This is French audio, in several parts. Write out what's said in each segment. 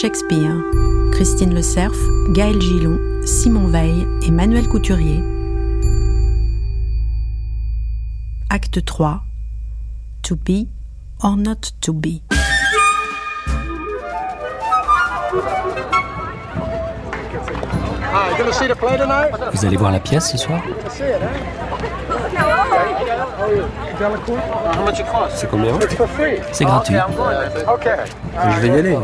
Shakespeare. Christine Le Cerf, Gaël Gillon, Simon Veil et Manuel Couturier. Acte 3. To be or not to be. Vous allez voir la pièce ce soir? C'est combien C'est gratuit. Je vais y aller.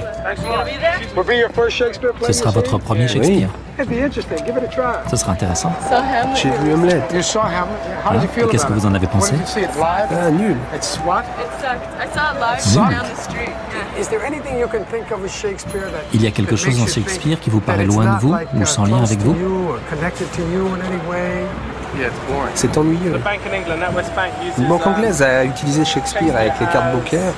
Ce sera votre premier Shakespeare. Ce sera intéressant. J'ai vu Hamlet. Hein? Et Qu'est-ce que vous en avez pensé? Ah, nul. Il y a quelque chose dans Shakespeare qui vous paraît loin de vous ou sans lien avec vous? C'est ennuyeux. Une banque anglaise a utilisé Shakespeare avec les cartes bancaires.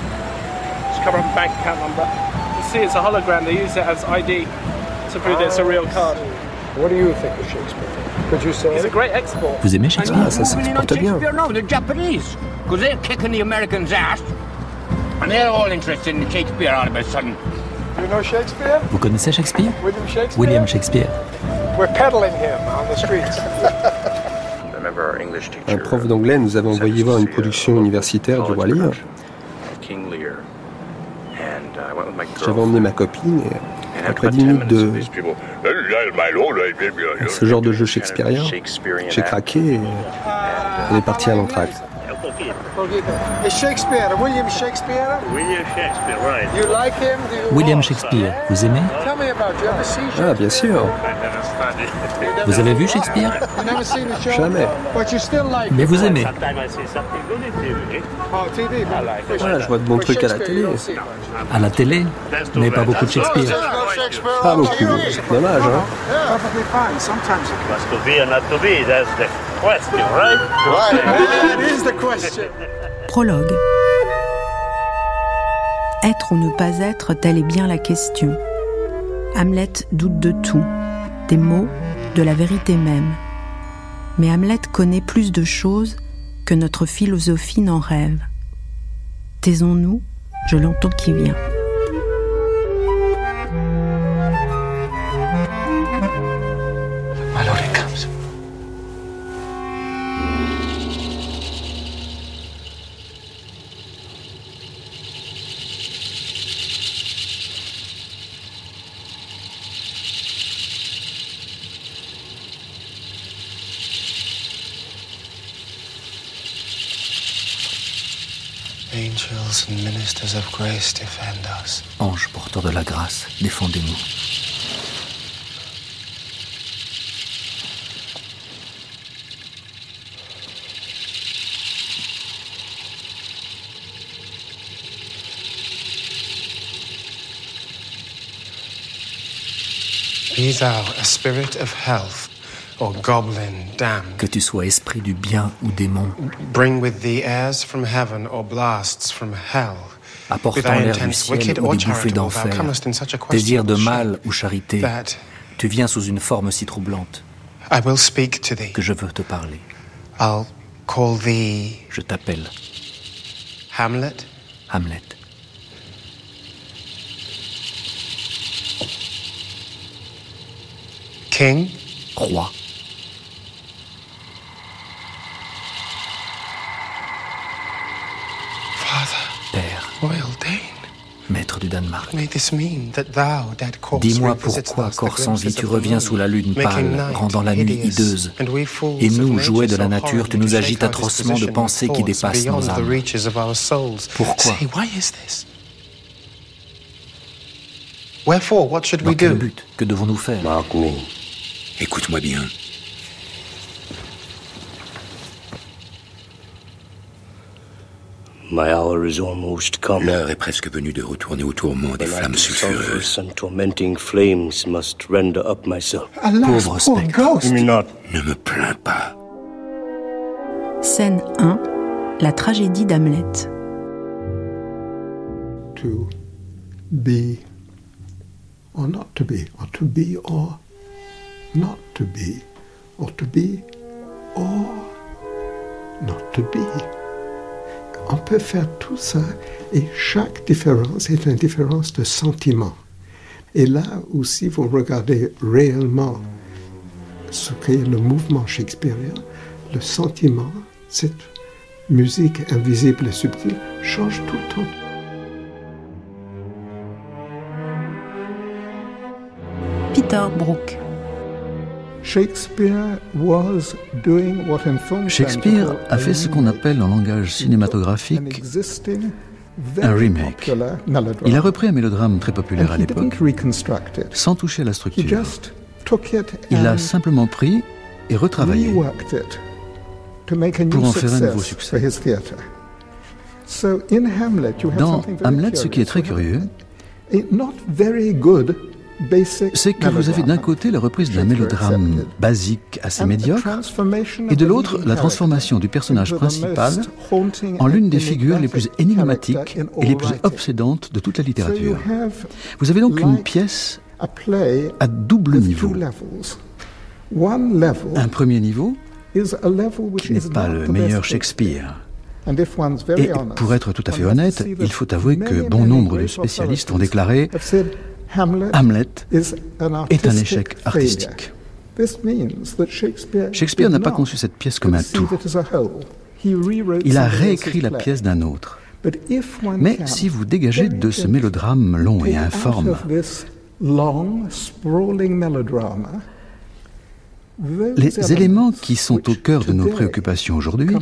Vous aimez Shakespeare? Ah, ça s'exporte bien. No, the Japanese. Because they're kicking the Americans' ass. And they're all interested in Shakespeare all of a sudden. You know Shakespeare? Vous connaissez Shakespeare? William Shakespeare? William Shakespeare. We're peddling him on the streets. Un prof d'anglais nous avait envoyé voir une production universitaire du Roi Lear. J'avais emmené ma copine et après 10 minutes de ce genre de jeu shakespearien, j'ai craqué et on est parti à l'entracte. Shakespeare, William Shakespeare? William Shakespeare, right. You like him? Do you William Shakespeare, vous aimez? Tell me about you. Ah, bien sûr, Vous avez vu Shakespeare? Jamais. But you still like Mais vous aimez Sometimes I see something good in TV. Oh, Voilà, je vois de bons trucs à la Shakespeare, télé. À la télé n'avez pas beaucoup de Shakespeare. Pas beaucoup. you. Dommage, hein Question, right? Right. That is the question. Prologue. Être ou ne pas être, telle est bien la question. Hamlet doute de tout, des mots, de la vérité même. Mais Hamlet connaît plus de choses que notre philosophie n'en rêve. Taisons-nous, je l'entends qui vient. Ange porteur de la grâce, défendez-nous. Be thou a spirit of health or goblin damned. Que tu sois esprit du bien ou démon, Bring with thee airs from heaven or blasts from hell. Apportant l'air du ciel ou des bouffées d'enfer, désir de mal ou charité, tu viens sous une forme si troublante que je veux te parler. I'll call thee Je t'appelle Hamlet. Hamlet. King? Roi, Father. père, Royal Dane. maître du Danemark. Dis-moi pourquoi, corps sans vie, tu reviens sous la lune pâle, rendant la nuit hideuse. Et nous, jouets de la nature, tu nous agites atrocement de pensées qui dépassent nos âmes. Pourquoi? Dans quel but Que devons-nous faire? Écoute-moi bien. My hour is almost come. L'heure est presque venue de retourner au tourment des flammes sulfureuses. sulphurous and tormenting flames must render up myself. Pauvre spectre. Ne me plains pas. Scène 1. La tragédie d'Hamlet. to be or not to be, or to be or not to be, or to be or not to be. On peut faire tout ça et chaque différence est une différence de sentiment. Et là où si vous regardez réellement ce qu'est le mouvement shakespearien, le sentiment, cette musique invisible et subtile, change tout le temps. Peter Brook. Shakespeare Shakespeare a fait ce qu'on appelle en langage cinématographique un remake. Il a repris un mélodrame très populaire à l'époque, sans toucher à la structure. Il l'a simplement pris et retravaillé pour en faire un nouveau succès. Dans Hamlet, ce qui est très curieux, c'est que vous avez d'un côté la reprise d'un mélodrame basique assez médiocre, et de l'autre la transformation du personnage principal en l'une des figures les plus énigmatiques et les plus obsédantes de toute la littérature. Vous avez donc une pièce à double niveau. Un premier niveau qui n'est pas le meilleur Shakespeare. Et pour être tout à fait honnête, il faut avouer que bon nombre de spécialistes ont déclaré Hamlet est un échec artistique. Shakespeare n'a pas conçu cette pièce comme un tout. Il a réécrit la pièce d'un autre. Mais si vous dégagez de ce mélodrame long et informe les éléments qui sont au cœur de nos préoccupations aujourd'hui,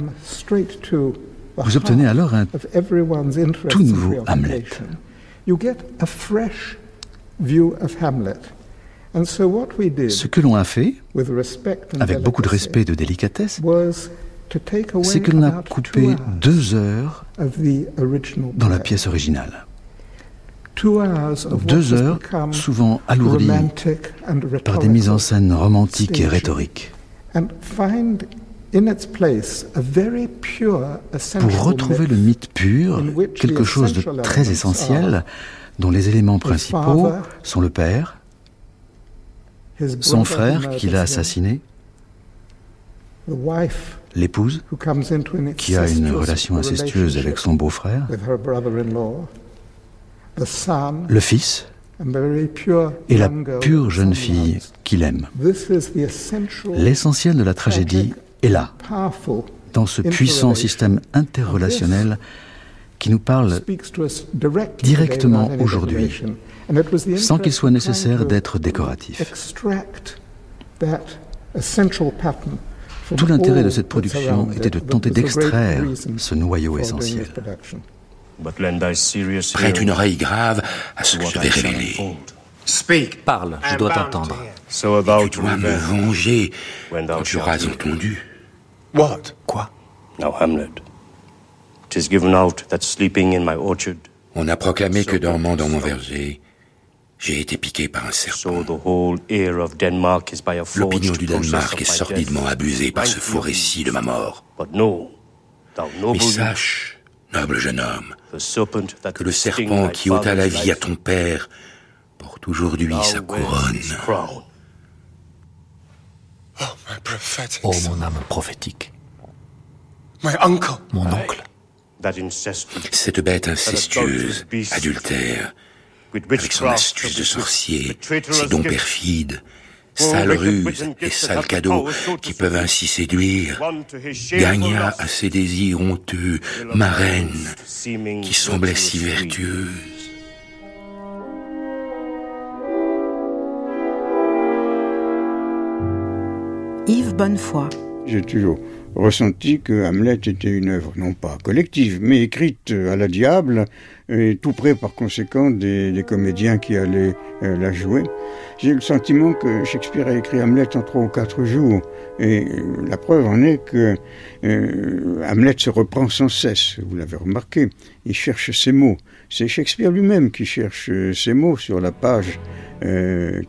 vous obtenez alors un tout nouveau Hamlet. Ce que l'on a fait, avec beaucoup de respect et de délicatesse, c'est que l'on a coupé deux heures dans la pièce originale. Deux heures souvent alourdies par des mises en scène romantiques et rhétoriques. Pour retrouver le mythe pur, quelque chose de très essentiel, dont les éléments principaux sont le père, son frère qui l'a assassiné, l'épouse qui a une relation incestueuse avec son beau-frère, le fils et la pure jeune fille qu'il aime. L'essentiel de la tragédie est là, dans ce puissant système interrelationnel qui nous parle directement aujourd'hui, sans qu'il soit nécessaire d'être décoratif. Tout l'intérêt de cette production était de tenter d'extraire ce noyau essentiel. Prête une oreille grave à ce que je vais révéler. Parle, je dois t'entendre. Et tu dois me venger quand tu auras entendu. Quoi Hamlet. On a proclamé que dormant dans mon verger, j'ai été piqué par un serpent. L'opinion du Danemark est sordidement abusée par ce faux récit de ma mort. Mais sache, noble jeune homme, que le serpent qui ôta la vie à ton père porte aujourd'hui sa couronne. Oh, mon âme prophétique. Mon oncle. Cette bête incestueuse, adultère, avec son astuce de sorcier, ses dons perfides, sales ruses et sales cadeaux qui peuvent ainsi séduire, gagna à ses désirs honteux ma reine, qui semblait si vertueuse. Yves Bonnefoy. J'ai toujours ressenti que Hamlet était une œuvre non pas collective, mais écrite à la diable, et tout près par conséquent des, comédiens qui allaient euh, la jouer. J'ai le sentiment que Shakespeare a écrit Hamlet en trois ou quatre jours, et euh, la preuve en est que euh, Hamlet se reprend sans cesse, vous l'avez remarqué, il cherche ses mots. C'est Shakespeare lui-même qui cherche ses mots sur la page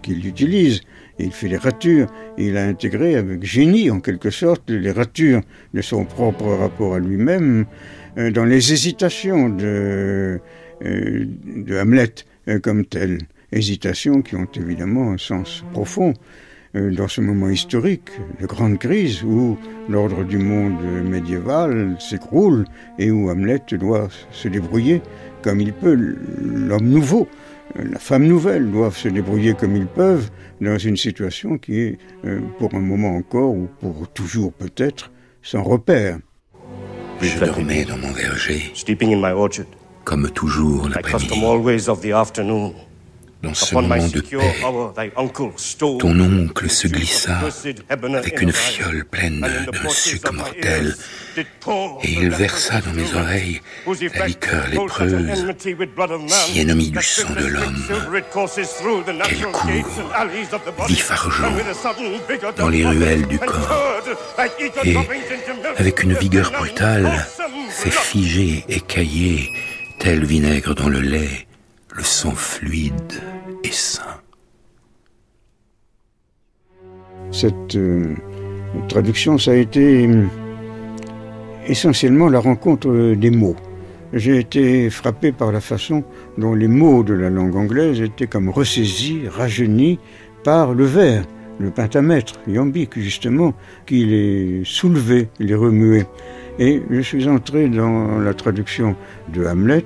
qu'il utilise il fait les ratures, il a intégré avec génie en quelque sorte les ratures de son propre rapport à lui-même euh, dans les hésitations de, euh, Hamlet euh, comme tel. Hésitations qui ont évidemment un sens profond. dans ce moment historique de grande crise où l'ordre du monde médiéval s'écroule et où Hamlet doit se débrouiller comme il peut. L'homme nouveau, la femme nouvelle doivent se débrouiller comme ils peuvent dans une situation qui est, euh, pour un moment encore, ou pour toujours peut-être, sans repère. Je dormais dans mon verger, comme toujours l'après-midi dans ce moment de paix, ton oncle se glissa avec une fiole pleine d'un sucre mortel. et il versa dans mes oreilles la liqueur lépreuse, si ennemie du sang de l'homme, qu'elle court, vif argent, dans les ruelles du corps, et, avec une vigueur brutale, fait figer, écailler, tel vinaigre dans le lait, le sang fluide Cette euh, traduction, ça a été euh, essentiellement la rencontre des mots. J'ai été frappé par la façon dont les mots de la langue anglaise étaient comme ressaisis, rajeunis par le vers, le pentamètre, iambique justement, qui les soulevait, les remuait. Et je suis entré dans la traduction de Hamlet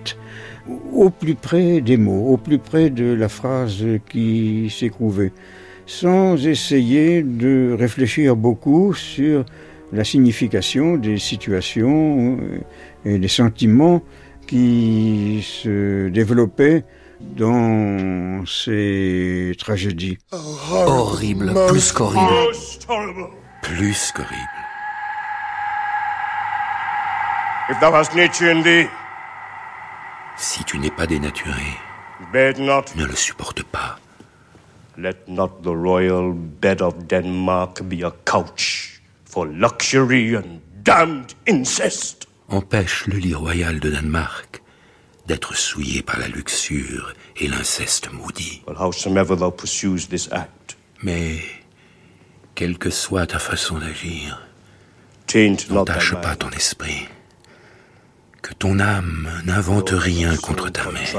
au plus près des mots, au plus près de la phrase qui s'éprouvait, sans essayer de réfléchir beaucoup sur la signification des situations et des sentiments qui se développaient dans ces tragédies. Horrible, plus qu'horrible. Plus qu'horrible. If thou hast nature in thee, si tu n'es pas dénaturé, ne le supporte pas. Let not the royal bed of Denmark be a couch for luxury and damned incest. Empêche le lit royal de Danemark d'être souillé par la luxure et l'inceste maudit. Mais, quelle que soit ta façon d'agir, n'entache pas ton esprit que ton âme n'invente rien contre ta mère.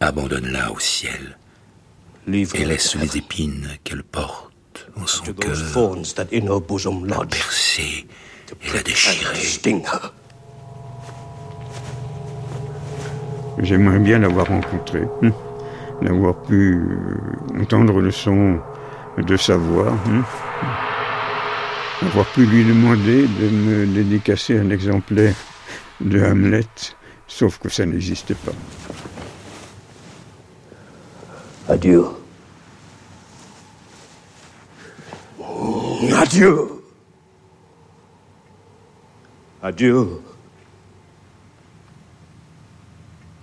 Abandonne-la au ciel et laisse les épines qu'elle porte en son cœur la percer et la déchirer. J'aimerais bien l'avoir rencontré, hein, d'avoir pu euh, entendre le son de sa voix. Avoir pu lui demander de me dédicacer un exemplaire de Hamlet, sauf que ça n'existait pas. Adieu. Adieu. Adieu.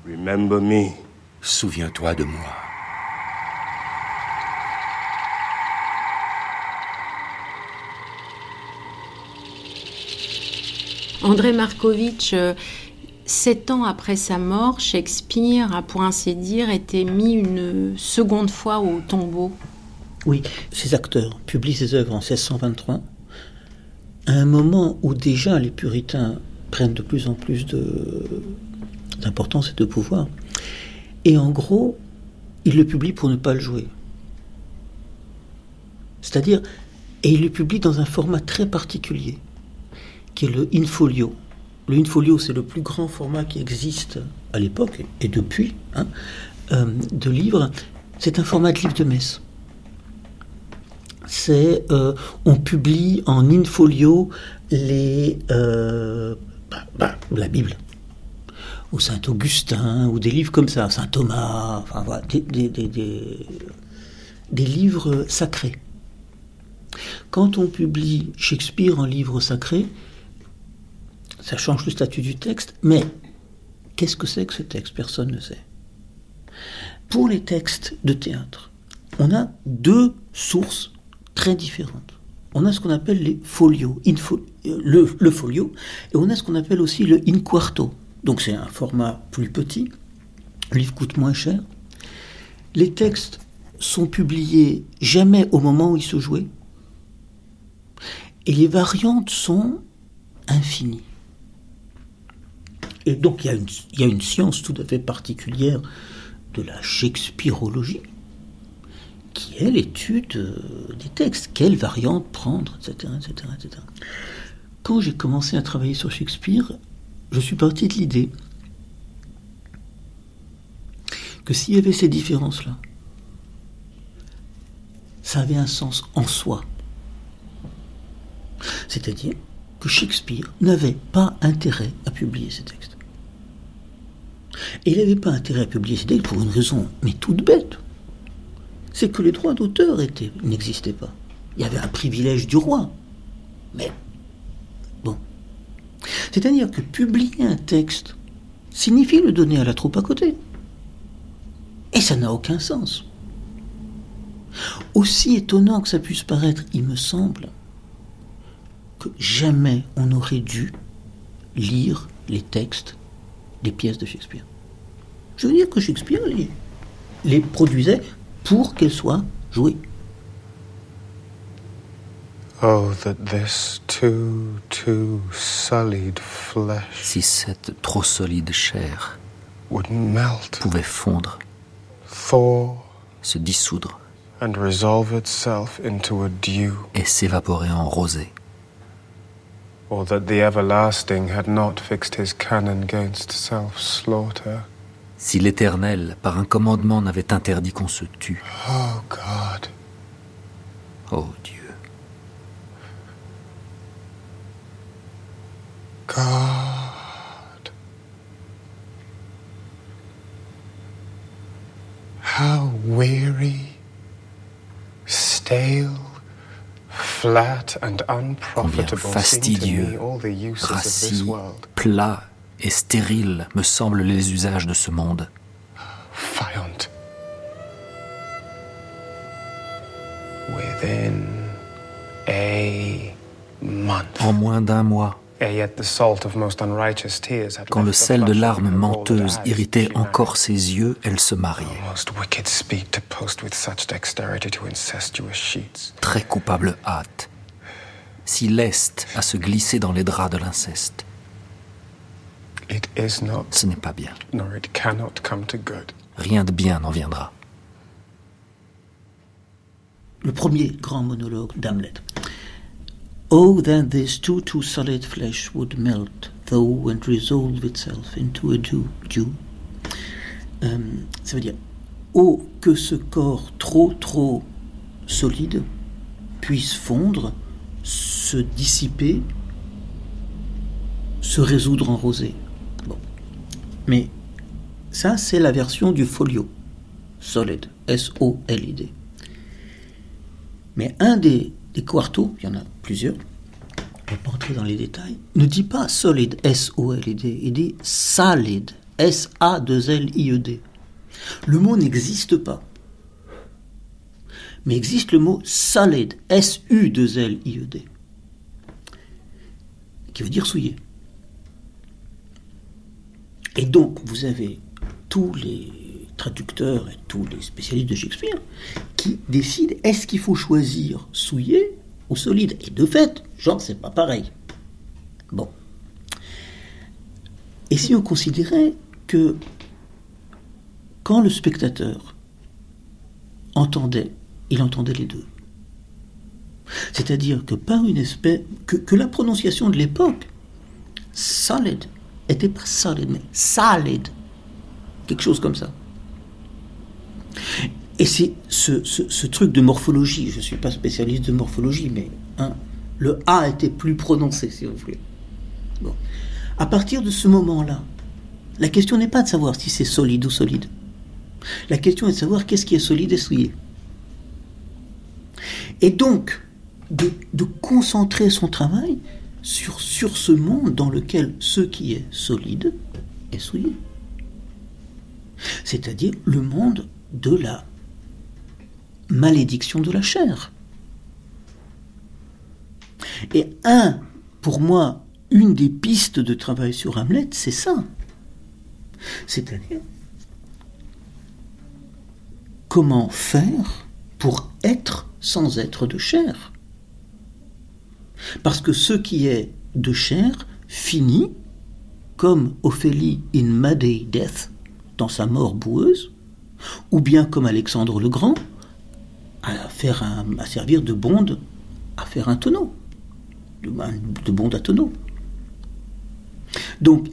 Remember me. Souviens-toi de moi. André Markovitch, euh, sept ans après sa mort, Shakespeare a, pour ainsi dire, été mis une seconde fois au tombeau. Oui, ces acteurs publient ses œuvres en 1623, à un moment où déjà les puritains prennent de plus en plus d'importance et de pouvoir. Et en gros, ils le publient pour ne pas le jouer. C'est-à-dire, et ils le publient dans un format très particulier qui est le Infolio. Le Infolio, c'est le plus grand format qui existe à l'époque et depuis hein, euh, de livres. C'est un format de livre de messe. C'est, euh, on publie en Infolio les, euh, bah, bah, la Bible, ou Saint Augustin, ou des livres comme ça, Saint Thomas, enfin voilà, des, des, des, des livres sacrés. Quand on publie Shakespeare en livre sacré, ça change le statut du texte, mais qu'est-ce que c'est que ce texte? Personne ne sait. Pour les textes de théâtre, on a deux sources très différentes. On a ce qu'on appelle les folios, le, folio, et on a ce qu'on appelle aussi le in quarto. Donc c'est un format plus petit, le livre coûte moins cher. Les textes sont publiés jamais au moment où ils se jouaient, et les variantes sont infinies. Et donc il y, a une, science tout à fait particulière de la shakespearologie, qui est l'étude euh, des textes. Quelle variante prendre, etc. etc., etc. Quand j'ai commencé à travailler sur Shakespeare, je suis parti de l'idée que s'il y avait ces différences-là, ça avait un sens en soi. C'est-à-dire que Shakespeare n'avait pas intérêt à publier ces textes. Et il n'avait pas intérêt à publier ces textes pour une raison, mais toute bête. C'est que les droits d'auteur n'existaient pas. Il y avait un privilège du roi. Mais, bon. C'est-à-dire que publier un texte signifie le donner à la troupe à côté. Et ça n'a aucun sens. Aussi étonnant que ça puisse paraître, il me semble que jamais on n'aurait dû lire les textes des pièces de Shakespeare. Je veux dire que Shakespeare les, les produisait pour qu'elles soient jouées. Oh, that this too, too sullied flesh si cette trop solide chair would melt, pouvait fondre, thaw, se dissoudre and resolve itself into a dew. et s'évaporer en rosée. Or that the everlasting had not fixed his canon against self-slaughter. Si l'Éternel, par un commandement, n'avait interdit qu'on se tue. Oh God. Oh Dieu. God. How weary, stale, flat and Combien unprofitable me fastidieux, rassis, plat et stérile me semblent les usages de ce monde. Fiant. Within a month. En moins d'un mois, quand le sel de larmes menteuses irritait encore ses yeux, elle se mariait. Très coupable hâte. Si leste à se glisser dans les draps de l'inceste. It is not, Ce n'est pas bien. nor it cannot come to good. Rien de bien n'en viendra. Le premier grand monologue d'Hamlet. Oh, that this too too solid flesh would melt, though, and resolve itself into a dew. dew. Euh, ça veut dire, oh, que ce corps trop trop solide puisse fondre, se dissiper, se résoudre en rosée. Mais ça, c'est la version du folio. Solid. S-O-L-I-D. Mais un des, des quartos, il y en a plusieurs, je ne pas entrer dans les détails, ne dit pas solid, S-O-L-I-D, il dit salid, S-A-2-L-I-E-D. Le mot n'existe pas. Mais existe le mot solid, S-U-2-L-I-E-D, qui veut dire souillé. Et donc, vous avez tous les traducteurs et tous les spécialistes de Shakespeare qui décident est-ce qu'il faut choisir souillé ou solide? Et de fait, genre, c'est pas pareil. Bon. Et si on considérait que quand le spectateur entendait, il entendait les deux. C'est-à-dire que par une espèce. que, que la prononciation de l'époque, solid, était pas solid, mais solid. Quelque chose comme ça. Et c'est ce, ce- ce truc de morphologie, je ne suis pas spécialiste de morphologie, mais hein, le A était plus prononcé, si vous voulez. Bon. À partir de ce moment-là, la question n'est pas de savoir si c'est solide ou solide. La question est de savoir qu'est-ce qui est solide et souillé. Et donc, de, de concentrer son travail sur, ce monde dans lequel ce qui est solide est souillé. C'est-à-dire le monde de la malédiction de la chair. Et un, pour moi, une des pistes de travail sur Hamlet, c'est ça. C'est-à-dire comment faire pour être sans être de chair. Parce que ce qui est de chair finit, comme Ophélie in Madday Death, dans sa mort boueuse, ou bien comme Alexandre le Grand, à, faire à servir de bonde à faire un tonneau, de, de bonde à tonneau. Donc,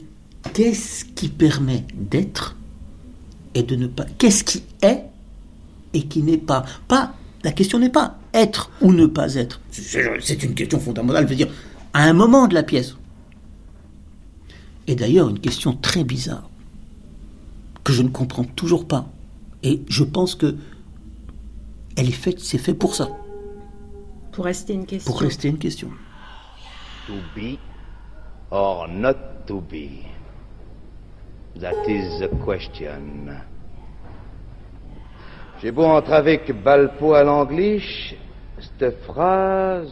qu'est-ce qui permet d'être et de ne pas. Qu'est-ce qui est et qui n'est pas? Pas. La question n'est pas être ou ne pas être. C'est une question fondamentale. Je veux dire, à un moment de la pièce. Et d'ailleurs, une question très bizarre que je ne comprends toujours pas. Et je pense que elle est faite, c'est fait pour ça. Pour rester une question. Pour rester une question. To be or not to be. That is the question. J'ai beau entrer avec Balpo à l'anglish, cette phrase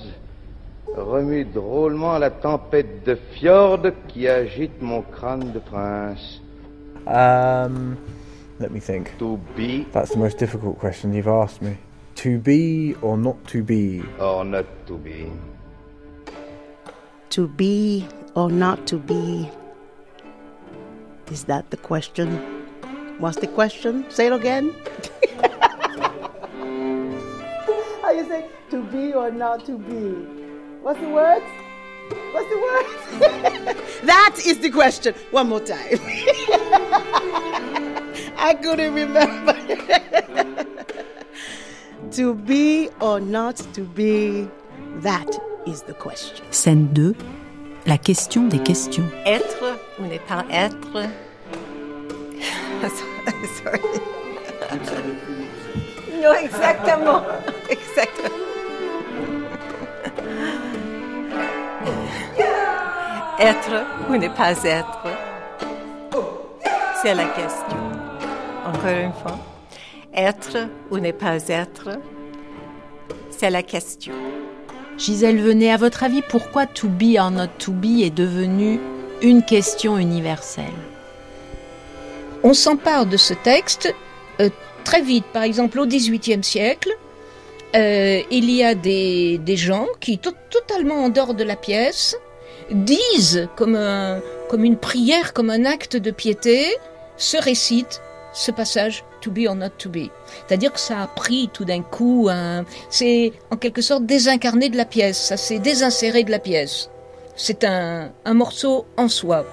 remue drôlement la tempête de fjord qui agite mon crâne de prince. Um, let me think. To be. That's the most difficult question you've asked me. To be or not to be? Or not to be. To be or not to be. Is that the question? What's the question? Say it again. How you say to be or not to be? What's the word? What's the word? that is the question. One more time. I couldn't remember. to be or not to be, that is the question. Scène 2. La question des questions. Être ou ne pas être. Sorry. non, exactement. Exactement. Être ou ne pas être. C'est la question. Encore une fois. Être ou ne pas être. C'est la question. Gisèle Venet, à votre avis, pourquoi to be or not to be est devenu une question universelle? On s'empare de ce texte euh, très vite. Par exemple, au XVIIIe siècle, euh, il y a des, des gens qui, totalement en dehors de la pièce, disent comme, un, comme une prière, comme un acte de piété, se récitent ce passage to be or not to be. C'est-à-dire que ça a pris tout d'un coup, c'est en quelque sorte désincarné de la pièce, ça s'est désinséré de la pièce. C'est un, un morceau en soi.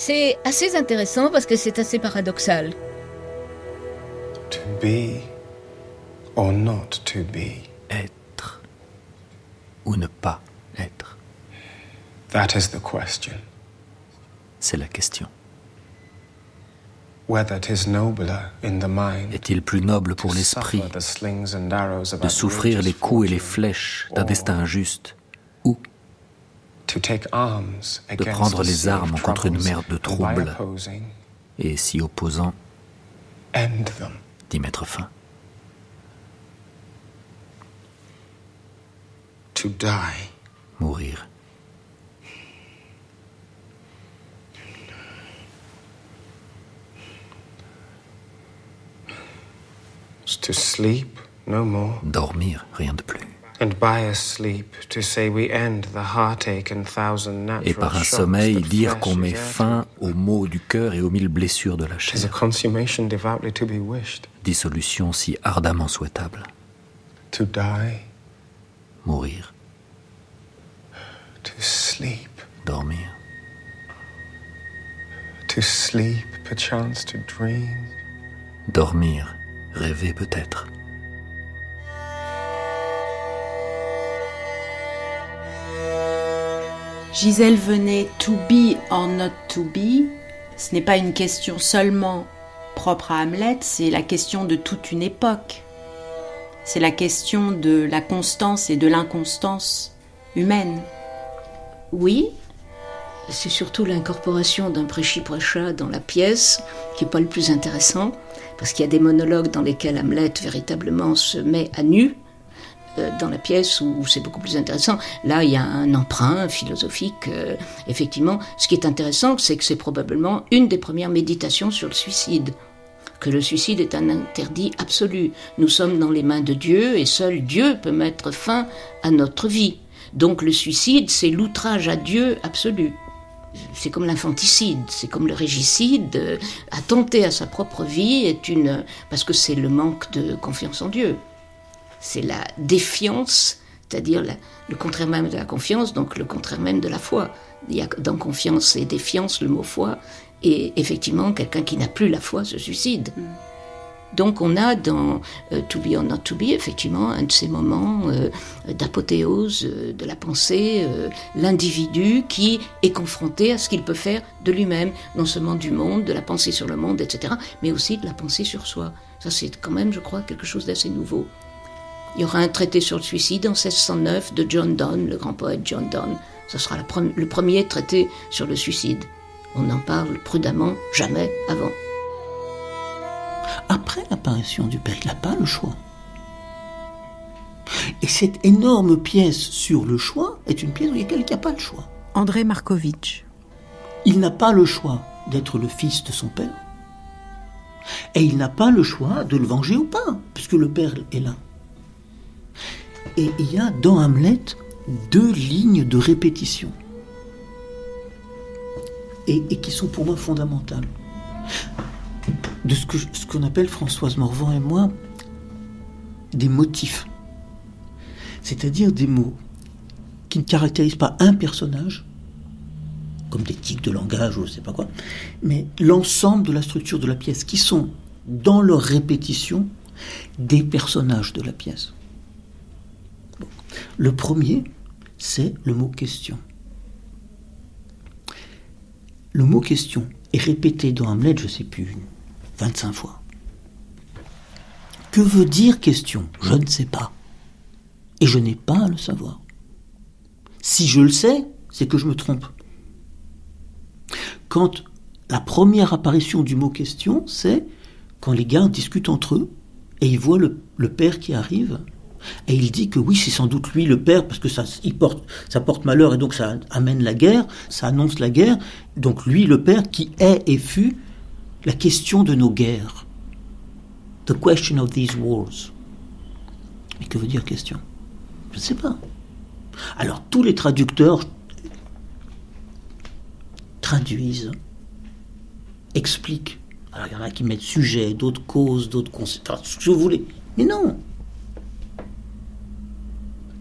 C'est assez intéressant parce que c'est assez paradoxal. To be or not to be. Être ou ne pas être. That is the question. C'est la question. Est-il plus noble pour l'esprit de souffrir les coups et les flèches d'un destin injuste ou de prendre les armes contre une mer de troubles et s'y opposant d'y mettre fin Mourir. To sleep, no more. Dormir, rien de plus. And by a sleep, to say we end the heartache and thousand natural Et par un sommeil, dire qu'on met fin aux maux du cœur et aux mille blessures de la chair. a consummation devoutly to be wished. Dissolution si ardemment souhaitable. To die. Mourir. To sleep. Dormir. To sleep, perchance to dream. Dormir, rêver peut-être. Gisèle venait to be or not to be. Ce n'est pas une question seulement propre à Hamlet, c'est la question de toute une époque. C'est la question de la constance et de l'inconstance humaine. Oui, c'est surtout l'incorporation d'un prêchi-prêcha dans la pièce qui n'est pas le plus intéressant, parce qu'il y a des monologues dans lesquels Hamlet véritablement se met à nu, dans la pièce où, c'est beaucoup plus intéressant. Là, il y a un emprunt philosophique. Euh, effectivement, ce qui est intéressant, c'est que c'est probablement une des premières méditations sur le suicide que le suicide est un interdit absolu. Nous sommes dans les mains de Dieu et seul Dieu peut mettre fin à notre vie. Donc le suicide, c'est l'outrage à Dieu absolu c'est comme l'infanticide, c'est comme le régicide. Attenter à sa propre vie est une. parce que c'est le manque de confiance en Dieu. C'est la défiance, c'est-à-dire le contraire même de la confiance, donc le contraire même de la foi. Il y a dans confiance et défiance le mot foi, et effectivement, quelqu'un qui n'a plus la foi se suicide. Mm. Donc on a dans euh, To Be or Not To Be effectivement un de ces moments euh, d'apothéose euh, de la pensée, l'individu qui est confronté à ce qu'il peut faire de lui-même, non seulement du monde, de la pensée sur le monde, etc., mais aussi de la pensée sur soi. Ça c'est quand même, je crois, quelque chose d'assez nouveau. Il y aura un traité sur le suicide en 1609 de John Donne, le grand poète John Donne. Ce sera le premier traité sur le suicide. On en parle prudemment, jamais avant. Après l'apparition du Père, il n'a pas le choix. Et cette énorme pièce sur le choix est une pièce où il y a quelqu'un qui n'a pas le choix. André Markovitch. Il n'a pas le choix d'être le fils de son père. Et il n'a pas le choix de le venger ou pas, puisque le père est là. Et il y a dans Hamlet deux lignes de répétition. Et, qui sont pour moi fondamentales de ce qu'on ce appelle Françoise Morvan et moi des motifs. C'est-à-dire des mots qui ne caractérisent pas un personnage, comme des tics de langage ou je ne sais pas quoi, mais l'ensemble de la structure de la pièce, qui sont, dans leur répétition, des personnages de la pièce. Le premier, c'est le mot question. Le mot question est répété dans Hamlet, je ne sais plus, 25 fois. Que veut dire question? Je ne sais pas. Et je n'ai pas à le savoir. Si je le sais, c'est que je me trompe. Quand la première apparition du mot question, c'est quand les gars discutent entre eux et ils voient le, père qui arrive et il dit que oui, c'est sans doute lui le père parce que ça, porte, malheur et donc ça amène la guerre, ça annonce la guerre. Donc lui, le père qui est et fut la question de nos guerres. The question of these wars. Mais que veut dire question? Je ne sais pas. Alors tous les traducteurs traduisent, expliquent. Alors il y en a qui mettent sujet, d'autres causes, d'autres conséquences, ce que vous voulez. Mais non.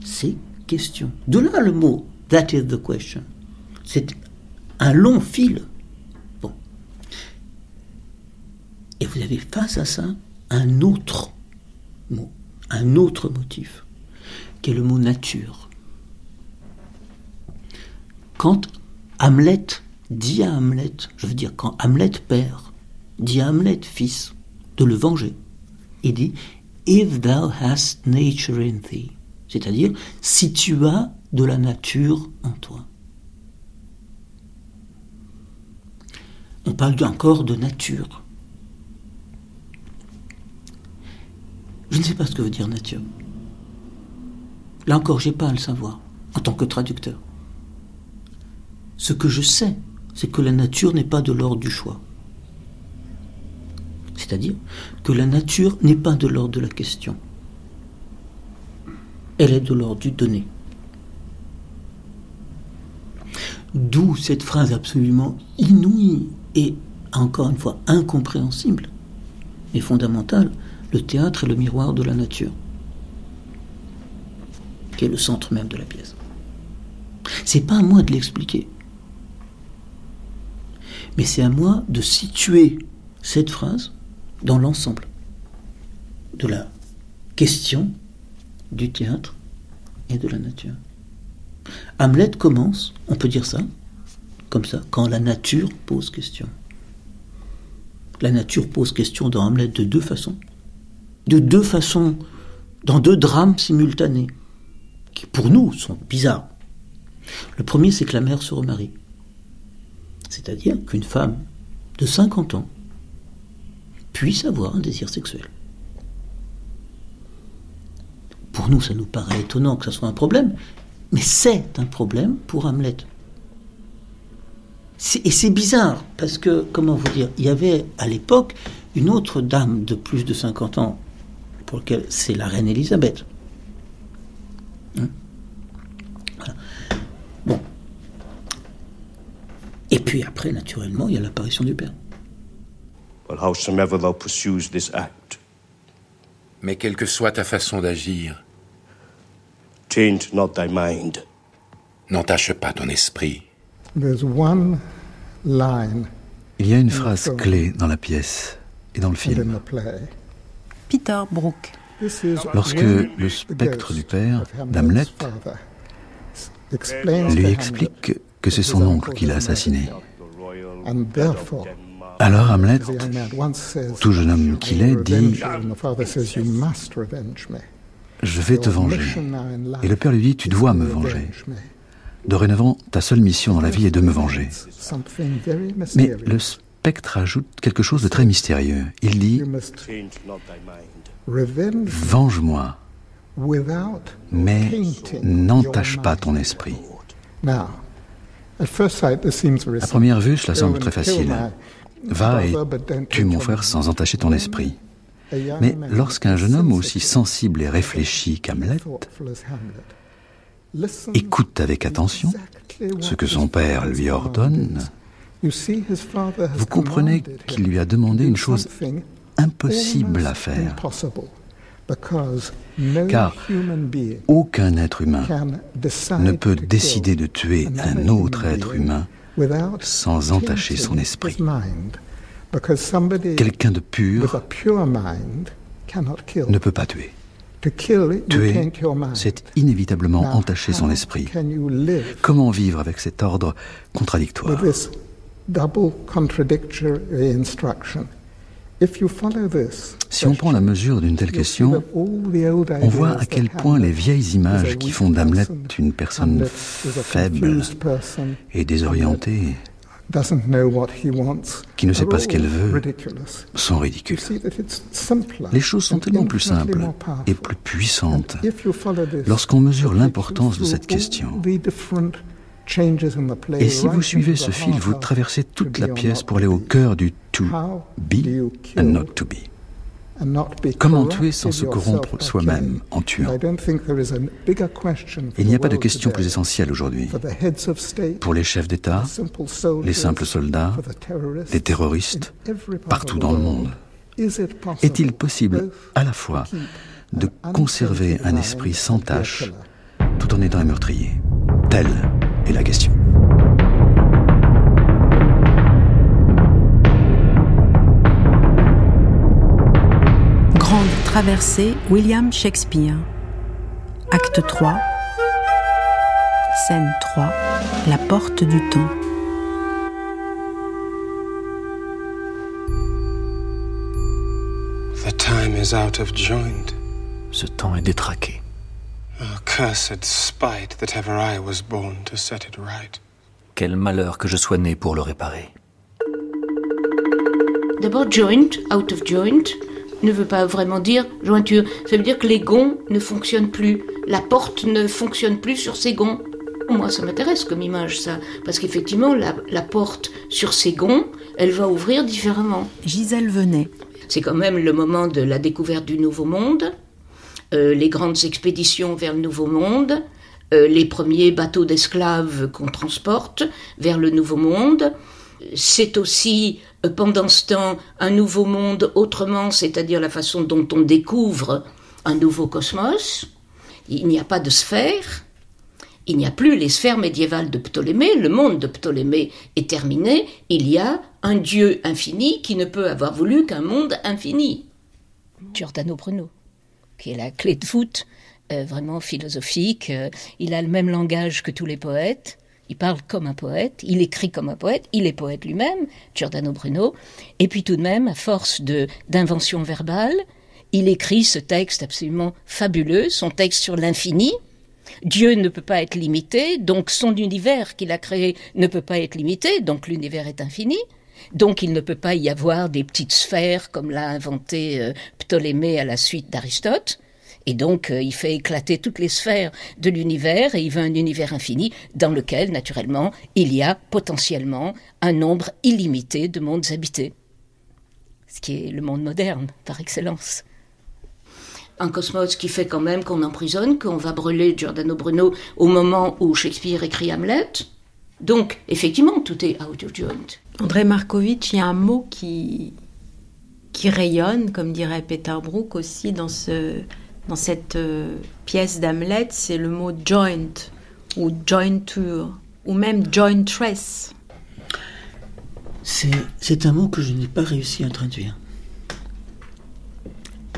C'est question. De là le mot that is the question. C'est un long fil. Et vous avez face à ça un autre mot, un autre motif, qui est le mot nature. Quand Hamlet dit à Hamlet, je veux dire quand Hamlet père, dit à Hamlet fils, de le venger, il dit If thou hast nature in thee, c'est-à-dire si tu as de la nature en toi. On parle encore de nature. Je ne sais pas ce que veut dire nature. Là encore, j'ai pas à le savoir, en tant que traducteur. Ce que je sais, c'est que la nature n'est pas de l'ordre du choix. C'est-à-dire que la nature n'est pas de l'ordre de la question. Elle est de l'ordre du donné. D'où cette phrase absolument inouïe et, encore une fois, incompréhensible, mais fondamentale, le théâtre est le miroir de la nature, qui est le centre même de la pièce. C'est pas à moi de l'expliquer, mais c'est à moi de situer cette phrase dans l'ensemble de la question du théâtre et de la nature. Hamlet commence, on peut dire ça, comme ça, quand la nature pose question. La nature pose question dans Hamlet de deux façons de deux façons, dans deux drames simultanés, qui pour nous sont bizarres. Le premier, c'est que la mère se remarie. C'est-à-dire qu'une femme de 50 ans puisse avoir un désir sexuel. Pour nous, ça nous paraît étonnant que ce soit un problème, mais c'est un problème pour Hamlet. Et c'est bizarre, parce que, comment vous dire, il y avait à l'époque une autre dame de plus de 50 ans pour lequel c'est la reine Elisabeth. Hein bon. Et puis après, naturellement, il y a l'apparition du Père. Well, howsoever thou pursues this act, Mais quelle que soit ta façon d'agir, change not thy mind. N'entache pas ton esprit. one line Il y a une phrase clé dans la pièce et dans le film. Peter Brook. Lorsque le spectre du père d'Hamlet lui explique que c'est son oncle qui l'a assassiné. Alors Hamlet, tout jeune homme qu'il est, dit Je vais te venger. Et le père lui dit Tu dois me venger. Dorénavant, ta seule mission dans la vie est de me venger. Mais le spectre ajoute quelque chose de très mystérieux. Il dit Venge-moi, mais n'entache pas ton esprit. À première vue, cela semble très facile. Va et tue mon frère sans entacher ton esprit. Mais lorsqu'un jeune homme aussi sensible et réfléchi qu'Hamlet écoute avec attention ce que son père lui ordonne, vous comprenez qu'il lui a demandé une chose impossible à faire. Car aucun être humain ne peut décider de tuer un autre être humain sans entacher son esprit. Quelqu'un de pur ne peut pas tuer. Tuer, c'est inévitablement entacher son esprit. Comment vivre avec cet ordre contradictoire? si on prend la mesure d'une telle question, on voit à quel point les vieilles images qui font d'Hamlet une personne faible et désorientée, qui ne sait pas ce qu'elle veut, sont ridicules. Les choses sont tellement plus simples et plus puissantes lorsqu'on mesure l'importance de cette question. Et si vous suivez ce fil, vous traversez toute la pièce pour aller au cœur du to be and not to be. Comment tuer sans se corrompre soi-même en tuant Il n'y a pas de question plus essentielle aujourd'hui. Pour les chefs d'État, les simples soldats, les terroristes, partout dans le monde, est-il possible à la fois de conserver un esprit sans tache tout en étant un meurtrier? Tel la question. Traversée, William Shakespeare. Acte 3. Scène 3. La porte du temps. The time is out of joint. Ce temps est détraqué. Quel malheur que je sois né pour le réparer. D'abord, joint, out of joint, ne veut pas vraiment dire jointure. Ça veut dire que les gonds ne fonctionnent plus. La porte ne fonctionne plus sur ses gonds. Moi, ça m'intéresse comme image, ça. Parce qu'effectivement, la, la, porte sur ses gonds, elle va ouvrir différemment. Gisèle venait. C'est quand même le moment de la découverte du Nouveau Monde. Euh, les grandes expéditions vers le Nouveau Monde, euh, les premiers bateaux d'esclaves qu'on transporte vers le Nouveau Monde. C'est aussi, pendant ce temps, un nouveau monde autrement, c'est-à-dire la façon dont on découvre un nouveau cosmos. Il n'y a pas de sphère, il n'y a plus les sphères médiévales de Ptolémée, le monde de Ptolémée est terminé, il y a un Dieu infini qui ne peut avoir voulu qu'un monde infini. Giordano Bruno qui est la clé de voûte euh, vraiment philosophique. Euh, il a le même langage que tous les poètes. Il parle comme un poète, il écrit comme un poète, il est poète lui-même, Giordano Bruno. Et puis tout de même, à force de d'invention verbale, il écrit ce texte absolument fabuleux, son texte sur l'infini. Dieu ne peut pas être limité, donc son univers qu'il a créé ne peut pas être limité, donc l'univers est infini. Donc il ne peut pas y avoir des petites sphères comme l'a inventé euh, Ptolémée à la suite d'Aristote. Et donc, euh, il fait éclater toutes les sphères de l'univers et il veut un univers infini dans lequel, naturellement, il y a potentiellement un nombre illimité de mondes habités. Ce qui est le monde moderne, par excellence. Un cosmos qui fait quand même qu'on emprisonne, qu'on va brûler Giordano Bruno au moment où Shakespeare écrit Hamlet. Donc, effectivement, tout est out of joint. André Markovitch, il y a un mot qui, qui rayonne, comme dirait Peter Brook aussi dans, ce, dans cette euh, pièce d'Hamlet, c'est le mot joint ou jointure ou même jointress. C'est un mot que je n'ai pas réussi à traduire.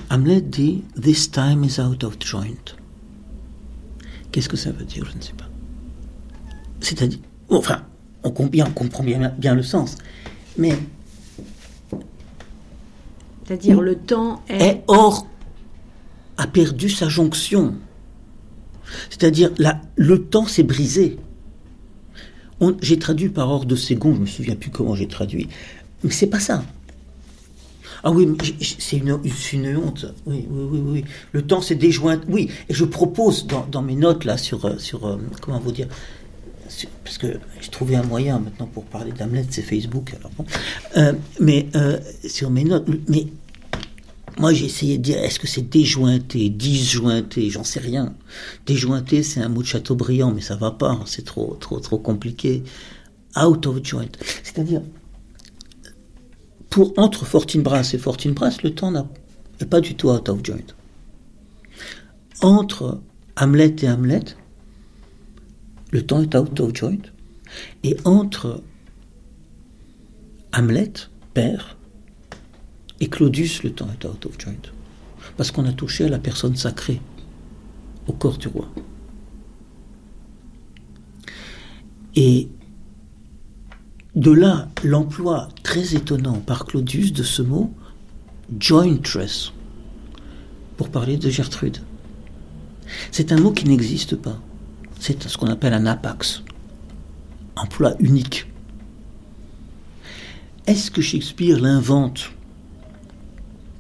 Hamlet dit This time is out of joint. Qu'est-ce que ça veut dire Je ne sais pas. C'est-à-dire, enfin, on, on comprend bien, bien le sens, mais c'est-à-dire le temps est... Or a perdu sa jonction. C'est-à-dire le temps s'est brisé. J'ai traduit par ordre de second, je me souviens plus comment j'ai traduit. Mais c'est pas ça. Ah oui, c'est une, honte. Oui, oui, oui, oui. Le temps s'est déjoint. Oui, et je propose dans, mes notes là sur, sur euh, comment vous dire, parce que j'ai trouvé un moyen maintenant pour parler d'Hamlet, c'est Facebook. Euh, mais euh, sur mes notes, mais moi j'ai essayé de dire est-ce que c'est déjointé, disjointé, j'en sais rien. Déjointé, c'est un mot de Chateaubriand, mais ça va pas, hein, c'est trop, trop, trop compliqué. Out of joint, c'est-à-dire pour entre Fortinbras et Fortinbras, le temps n'est pas du tout out of joint. Entre Hamlet et Hamlet, le temps est out of joint. Et entre Hamlet, père, et Claudius, le temps est out of joint. Parce qu'on a touché à la personne sacrée, au corps du roi. Et de là, l'emploi très étonnant par Claudius de ce mot jointress pour parler de Gertrude. C'est un mot qui n'existe pas c'est ce qu'on appelle un apax, emploi unique. Est-ce que Shakespeare l'invente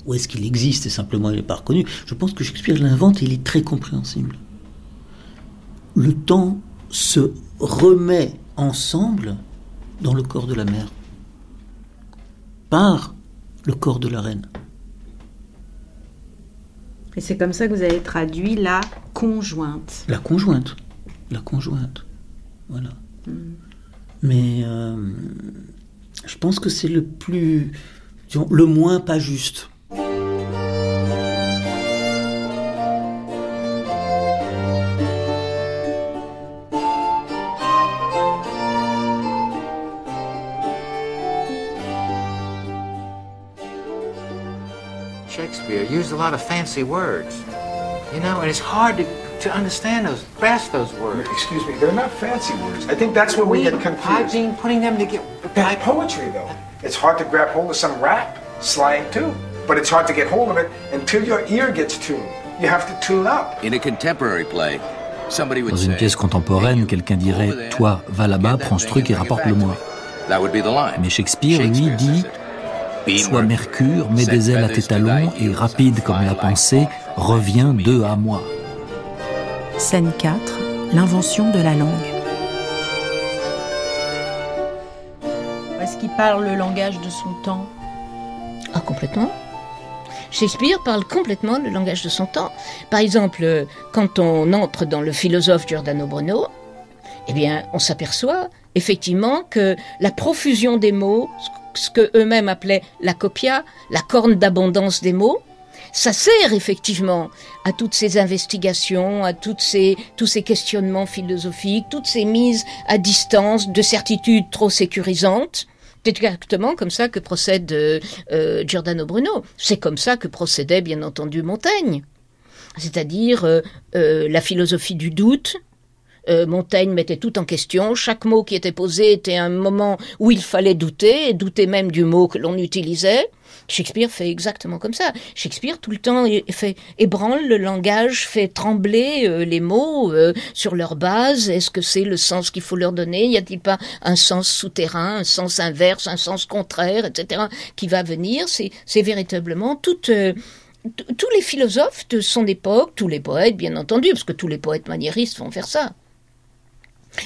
ou est-ce qu'il existe et simplement il n'est pas reconnu Je pense que Shakespeare l'invente et il est très compréhensible. Le temps se remet ensemble dans le corps de la mère par le corps de la reine. Et c'est comme ça que vous avez traduit la conjointe. La conjointe la conjointe. Voilà. Mais euh, je pense que c'est le plus, le moins pas juste. Lot of fancy words, you know, and it's hard to to understand those, grasp those words. Excuse me, they're not fancy words. I think that's where we, we get confused. Piping, putting them together. That's poetry, though. It's hard to grab hold of some rap, slang too. But it's hard to get hold of it until your ear gets tuned. You have to tune up. In a contemporary play, somebody would Dans une pièce contemporaine, quelqu'un dirait Toi, va là-bas, prends ce truc et rapporte-le-moi. Mais Shakespeare, lui, dit Sois Mercure, mets des ailes à tes talons et rapide comme la pensée, reviens d'eux à moi. Scène 4. L'invention de la langue. Est-ce qu'il parle le langage de son temps? Ah, complètement. Shakespeare parle complètement le langage de son temps. Par exemple, quand on entre dans le philosophe Giordano Bruno, eh bien, on s'aperçoit effectivement que la profusion des mots, ce que eux-mêmes appelaient la copia, la corne d'abondance des mots, ça sert effectivement à toutes ces investigations, à toutes ces, tous ces questionnements philosophiques, toutes ces mises à distance de certitudes trop sécurisantes. C'est exactement comme ça que procède euh, euh, Giordano Bruno. C'est comme ça que procédait bien entendu Montaigne. C'est-à-dire euh, la philosophie du doute, Montaigne mettait tout en question. Chaque mot qui était posé était un moment où il fallait douter, et douter même du mot que l'on utilisait. Shakespeare fait exactement comme ça. Shakespeare, tout le temps, fait ébranle le langage, fait trembler euh, les mots euh, sur leur base. Est-ce que c'est le sens qu'il faut leur donner? Y a-t-il pas un sens souterrain, un sens inverse, un sens contraire, etc., qui va venir? C'est véritablement toute... Euh, tous les philosophes de son époque, tous les poètes, bien entendu, parce que tous les poètes maniéristes vont faire ça.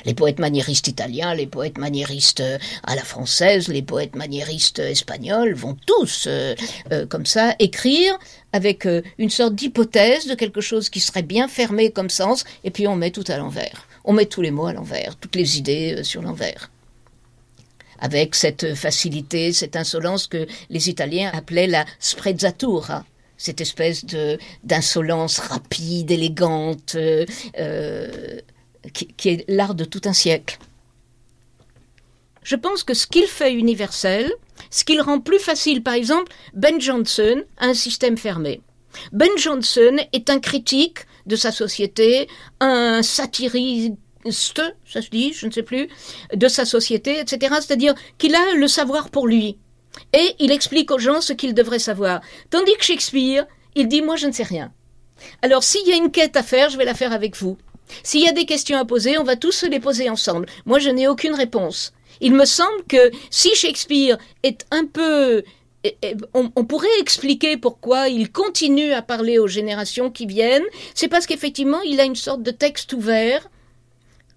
Les poètes maniéristes italiens, les poètes maniéristes euh, à la française, les poètes maniéristes espagnols vont tous, euh, euh, comme ça, écrire avec une sorte d'hypothèse de quelque chose qui serait bien fermé comme sens, et puis on met tout à l'envers. On met tous les mots à l'envers, toutes les idées sur l'envers. avec cette facilité, cette insolence que les Italiens appelaient la sprezzatura, cette espèce d'insolence rapide, élégante, qui, est l'art de tout un siècle. Je pense que ce qu'il fait universel, ce qu'il rend plus facile, par exemple, Ben Jonson a un système fermé. Ben Jonson est un critique de sa société, un satiriste, ça se dit, je ne sais plus, de sa société, etc. C'est-à-dire qu'il a le savoir pour lui. Et il explique aux gens ce qu'ils devraient savoir. Tandis que Shakespeare, il dit, moi je ne sais rien. Alors s'il y a une quête à faire, je vais la faire avec vous. S'il y a des questions à poser, on va tous se les poser ensemble. Moi je n'ai aucune réponse. Il me semble que si Shakespeare est un peu on, pourrait expliquer pourquoi il continue à parler aux générations qui viennent. C'est parce qu'effectivement, il a une sorte de texte ouvert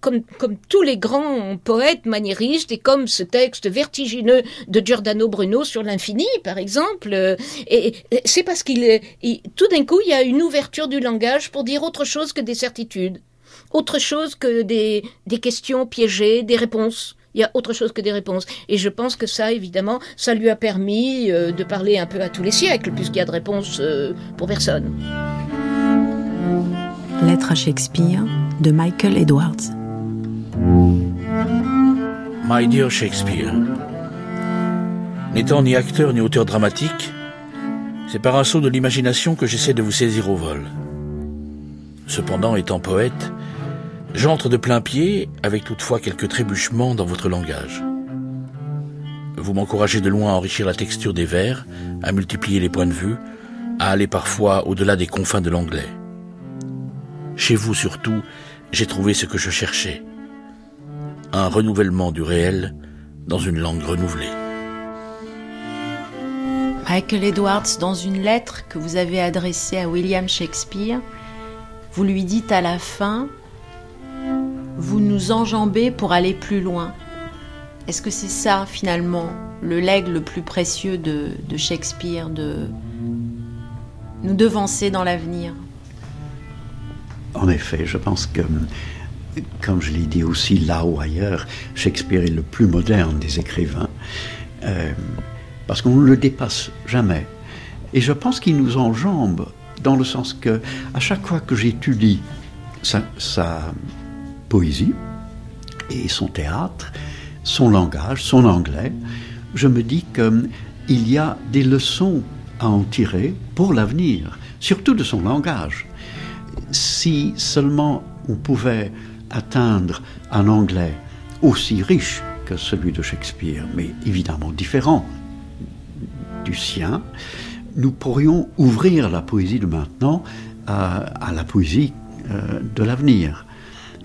comme, tous les grands poètes maniéristes et comme ce texte vertigineux de Giordano Bruno sur l'infini, par exemple. Euh, et, c'est parce qu'il, tout d'un coup, il y a une ouverture du langage pour dire autre chose que des certitudes, autre chose que des, questions piégées, des réponses. Il y a autre chose que des réponses. Et je pense que ça, évidemment, ça lui a permis euh, de parler un peu à tous les siècles, puisqu'il y a de réponses euh, pour personne. Lettre à Shakespeare de Michael Edwards. My dear Shakespeare, n'étant ni acteur ni auteur dramatique, c'est par un saut de l'imagination que j'essaie de vous saisir au vol. Cependant, étant poète, j'entre de plein pied, avec toutefois quelques trébuchements dans votre langage. Vous m'encouragez de loin à enrichir la texture des vers, à multiplier les points de vue, à aller parfois au-delà des confins de l'anglais. Chez vous surtout, j'ai trouvé ce que je cherchais, un renouvellement du réel dans une langue renouvelée. Michael Edwards, dans une lettre que vous avez adressée à William Shakespeare, vous lui dites à la fin, vous nous enjambez pour aller plus loin. Est-ce que c'est ça finalement le legs le plus précieux de, Shakespeare, de nous devancer dans l'avenir? En effet, je pense que comme je l'ai dit aussi là ou ailleurs, Shakespeare est le plus moderne des écrivains, euh, parce qu'on ne le dépasse jamais. Et je pense qu'il nous enjambe dans le sens que, à chaque fois que j'étudie sa, sa, poésie et son théâtre, son langage, son anglais, je me dis qu'il y a des leçons à en tirer pour l'avenir, surtout de son langage. Si seulement on pouvait atteindre un anglais aussi riche que celui de Shakespeare, mais évidemment différent du sien, nous pourrions ouvrir la poésie de maintenant à, la poésie euh, de l'avenir.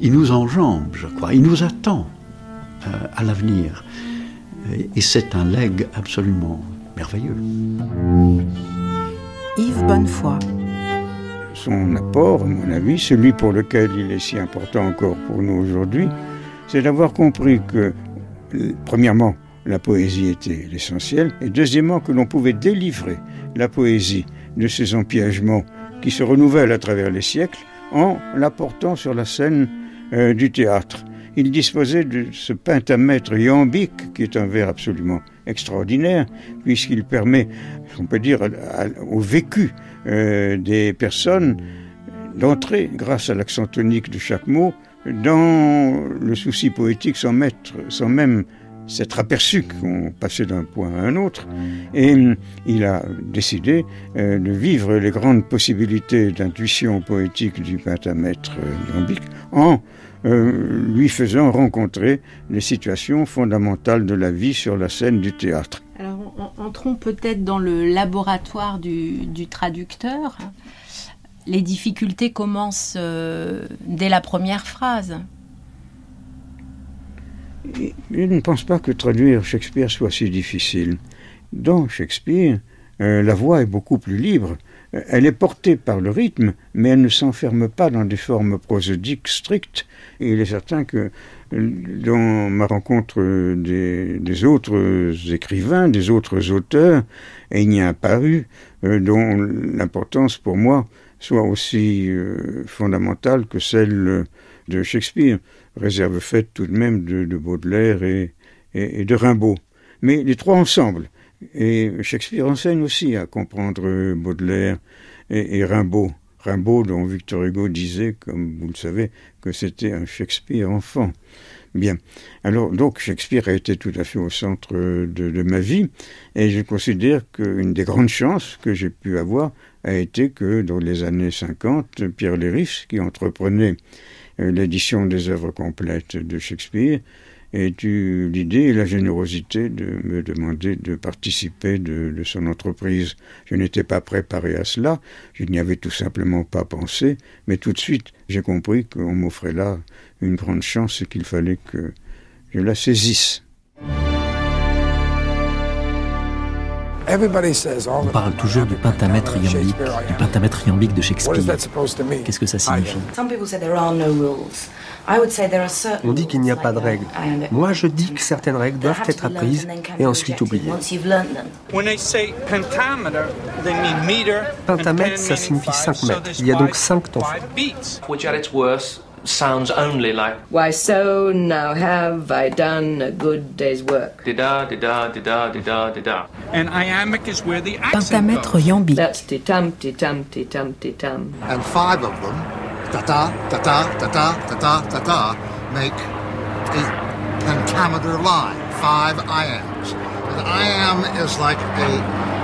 Il nous enjambe, je crois, il nous attend euh, à l'avenir. Et c'est un leg absolument merveilleux. Yves Bonnefoy son apport, à mon avis, celui pour lequel il est si important encore pour nous aujourd'hui, c'est d'avoir compris que, premièrement, la poésie était l'essentiel, et deuxièmement, que l'on pouvait délivrer la poésie de ces empiègements qui se renouvellent à travers les siècles en l'apportant sur la scène euh, du théâtre. Il disposait de ce pentamètre iambique, qui est un vers absolument extraordinaire, puisqu'il permet, on peut dire, au vécu euh, des personnes d'entrer, grâce à l'accent tonique de chaque mot, dans le souci poétique sans, mettre, sans même s'être aperçu qu'on passait d'un point à un autre. Et il a décidé euh, de vivre les grandes possibilités d'intuition poétique du pentamètre iambique en euh, lui faisant rencontrer les situations fondamentales de la vie sur la scène du théâtre. Alors entrons peut-être dans le laboratoire du, traducteur. Les difficultés commencent euh, dès la première phrase. Je ne pense pas que traduire Shakespeare soit si difficile. Dans Shakespeare, euh, la voix est beaucoup plus libre. Elle est portée par le rythme, mais elle ne s'enferme pas dans des formes prosodiques strictes. Et il est certain que dans ma rencontre des, autres écrivains, des autres auteurs, il n'y a apparu euh, dont l'importance pour moi soit aussi euh, fondamentale que celle de Shakespeare, réserve faite tout de même de, Baudelaire et, de Rimbaud. Mais les trois ensemble. Et Shakespeare enseigne aussi à comprendre Baudelaire et, Rimbaud. Rimbaud, dont Victor Hugo disait, comme vous le savez, que c'était un Shakespeare enfant. Bien. Alors, donc, Shakespeare a été tout à fait au centre de, ma vie, et je considère qu'une des grandes chances que j'ai pu avoir a été que, dans les années 50, Pierre Léris, qui entreprenait euh, l'édition des œuvres complètes de Shakespeare, ait eu l'idée et la générosité de me demander de participer de, son entreprise. Je n'étais pas préparé à cela, je n'y avais tout simplement pas pensé, mais tout de suite j'ai compris qu'on m'offrait là une grande chance et qu'il fallait que je la saisisse. On parle toujours du pentamètre iambique, du pentamètre iambique de Shakespeare. Qu'est-ce que ça signifie? On dit qu'il n'y a pas de règles. Moi, je dis que certaines règles doivent être apprises et ensuite oubliées. Pentamètre, ça signifie 5 mètres. Il y a donc 5 tons sounds only like. Why, so now have I done a good day's work. Da da da da da da da. And iambic is where the accent goes. That's titam, titam, titam, titam. And five of them, ta-ta, ta-ta, ta-ta, ta-ta, ta-ta, make a pentameter line, five iams. An iam is like a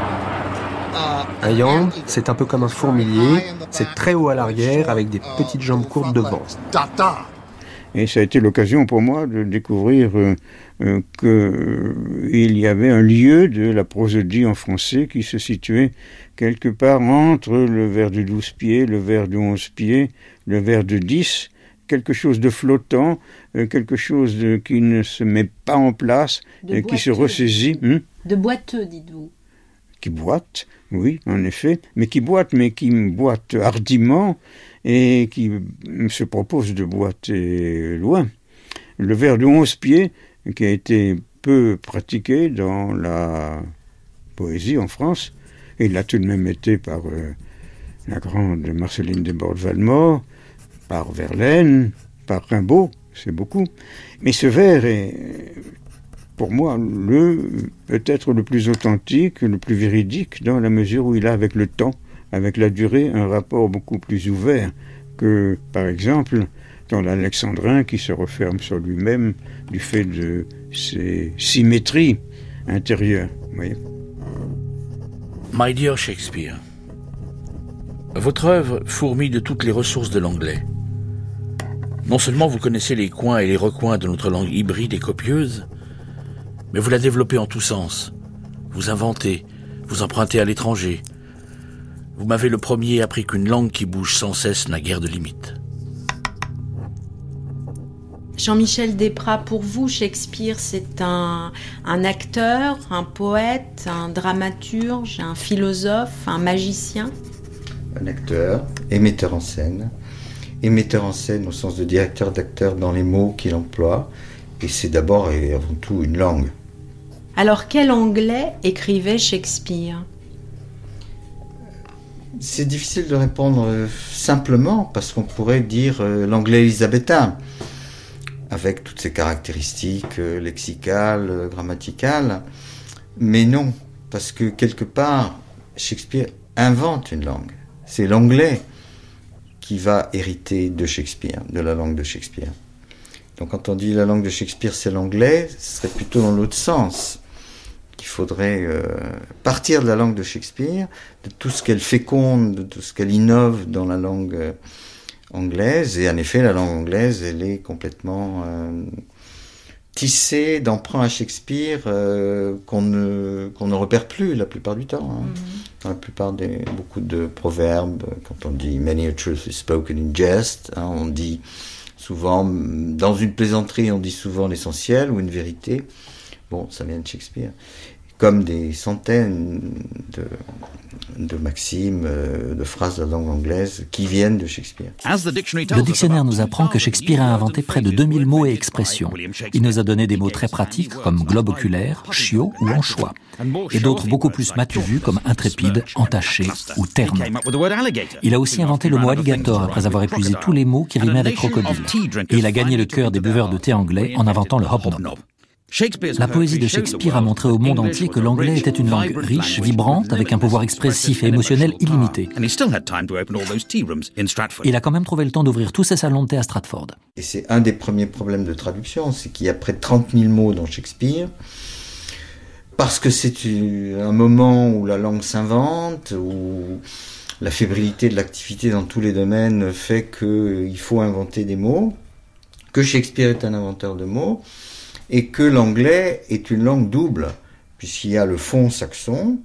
Un yamb, c'est un peu comme un fourmilier, c'est très haut à l'arrière avec des petites jambes courtes devant. Et ça a été l'occasion pour moi de découvrir euh, euh, qu'il y avait un lieu de la prosodie en français qui se situait quelque part entre le vers de 12 pieds, le vers de 11 pieds, le vers de 10, quelque chose de flottant, euh, quelque chose qui ne se met pas en place et qui se ressaisit. Hmm? de boiteux, dites-vous qui boite, oui, en effet, mais qui boite, mais qui boite hardiment et qui se propose de boiter loin. Le vers de onze pieds, qui a été peu pratiqué dans la poésie en France, et il a tout de même été par euh, la grande Marceline Desbordes-Valmore, par Verlaine, par Rimbaud, c'est beaucoup. Mais ce vers est pour moi, le peut-être le plus authentique, le plus véridique, dans la mesure où il a avec le temps, avec la durée, un rapport beaucoup plus ouvert que, par exemple, dans l'alexandrin qui se referme sur lui-même du fait de ses symétries intérieures. Voyez My dear Shakespeare, votre œuvre fourmille de toutes les ressources de l'anglais. Non seulement vous connaissez les coins et les recoins de notre langue hybride et copieuse, mais vous la développez en tous sens. Vous inventez, vous empruntez à l'étranger. Vous m'avez le premier appris qu'une langue qui bouge sans cesse n'a guère de limite. Jean-Michel Desprats, pour vous, Shakespeare, c'est un, un, acteur, un poète, un dramaturge, un philosophe, un magicien? Un acteur et metteur en scène. Et metteur en scène au sens de directeur d'acteur dans les mots qu'il emploie. Et c'est d'abord et avant tout une langue. Alors quel anglais écrivait Shakespeare? C'est difficile de répondre euh, simplement parce qu'on pourrait dire euh, l'anglais élisabétain, avec toutes ses caractéristiques euh, lexicales, grammaticales. Mais non, parce que quelque part, Shakespeare invente une langue. C'est l'anglais qui va hériter de Shakespeare, de la langue de Shakespeare. Donc quand on dit la langue de Shakespeare c'est l'anglais, ce serait plutôt dans l'autre sens qu'il faudrait euh, partir de la langue de Shakespeare, de tout ce qu'elle féconde, de tout ce qu'elle innove dans la langue euh, anglaise. Et en effet, la langue anglaise, elle est complètement euh, tissée d'emprunts à Shakespeare qu'on ne, qu'on ne repère plus la plupart du temps. Hein. Mm-hmm. Dans la plupart des beaucoup de proverbes, quand on dit many a truth is spoken in jest, hein, on dit souvent dans une plaisanterie, on dit souvent l'essentiel ou une vérité. Bon, ça vient de Shakespeare. Comme des centaines de, de maximes, euh, de phrases de la langue anglaise qui viennent de Shakespeare. Le dictionnaire nous apprend que Shakespeare a inventé près de 2000 mots et expressions. Il nous a donné des mots très pratiques comme globe oculaire, chiot ou anchois, et d'autres beaucoup plus vus comme intrépide, entaché ou terme. Il a aussi inventé le mot alligator après avoir épuisé tous les mots qui rimaient avec crocodile. Et il a gagné le cœur des buveurs de thé anglais en inventant le hobnob. La poésie de Shakespeare a montré au monde entier que l'anglais était une langue riche, vibrante, avec un pouvoir expressif et émotionnel illimité. Il a quand même trouvé le temps d'ouvrir tous ses salons de thé à Stratford. Et c'est un des premiers problèmes de traduction, c'est qu'il y a près de 30 000 mots dans Shakespeare, parce que c'est un moment où la langue s'invente, où la fébrilité de l'activité dans tous les domaines fait qu'il faut inventer des mots, que Shakespeare est un inventeur de mots, et que l'anglais est une langue double, puisqu'il y a le fond saxon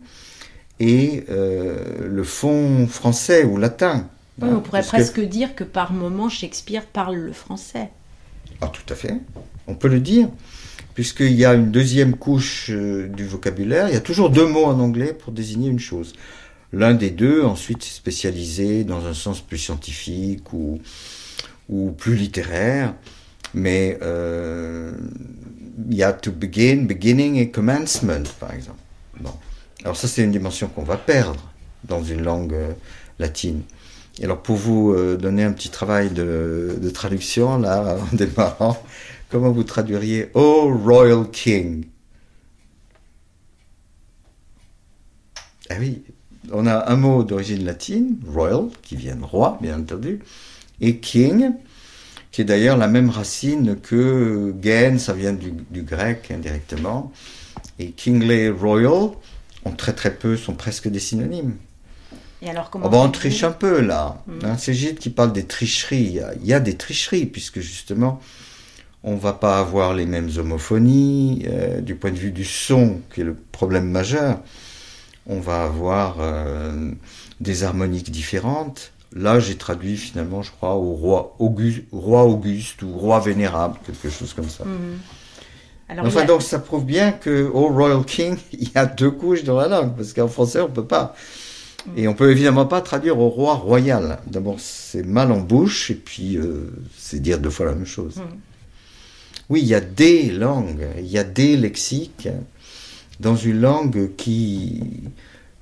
et euh, le fond français ou latin. Oui, on pourrait presque dire que par moment Shakespeare parle le français. Ah, tout à fait. On peut le dire, puisqu'il y a une deuxième couche euh, du vocabulaire. Il y a toujours deux mots en anglais pour désigner une chose. L'un des deux, ensuite, spécialisé dans un sens plus scientifique ou, ou plus littéraire. Mais il y a to begin, beginning et commencement, par exemple. Bon. Alors ça, c'est une dimension qu'on va perdre dans une langue euh, latine. Et alors pour vous euh, donner un petit travail de, de traduction, là, en démarrant, comment vous traduiriez Oh Royal King Ah oui, on a un mot d'origine latine, royal, qui vient de roi, bien entendu, et king, qui est d'ailleurs la même racine que gain, ça vient du, grec indirectement, et kingly royal, ont très très peu, sont presque des synonymes. Et alors comment oh ben, on triche un peu là. Hmm. Hein, c'est Gilles qui parle des tricheries. Il y, a, des tricheries puisque justement on va pas avoir les mêmes homophonies euh, du point de vue du son qui est le problème majeur. On va avoir euh, des harmoniques différentes. Là, j'ai traduit finalement, je crois, au roi Auguste, roi Auguste ou roi vénérable, quelque chose comme ça. Mhm. enfin, donc ça prouve bien que au Royal King, il y a deux couches dans la langue, parce qu'en français, on peut pas. Mhm. Et on peut évidemment pas traduire au roi royal. D'abord, c'est mal en bouche, et puis euh, c'est dire deux fois la même chose. Mhm. Oui, il y a des langues, il y a des lexiques dans une langue qui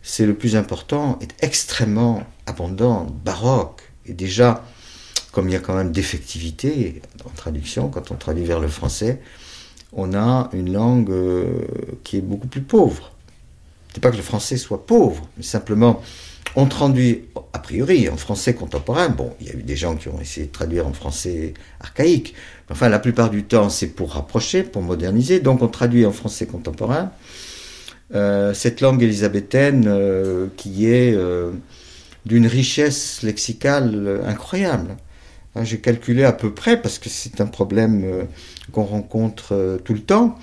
c'est le plus important, est extrêmement abondante, baroque. Et déjà, comme il y a quand même d'effectivité en traduction, quand on traduit vers le français, on a une langue euh, qui est beaucoup plus pauvre. C'est pas que le français soit pauvre, mais simplement on traduit a priori en français contemporain. Bon, il y a eu des gens qui ont essayé de traduire en français archaïque. Enfin, la plupart du temps, c'est pour rapprocher, pour moderniser. Donc, on traduit en français contemporain. Euh, cette langue élisabéthaine euh, qui est euh, d'une richesse lexicale incroyable. Hein, j'ai calculé à peu près, parce que c'est un problème qu'on rencontre tout le temps,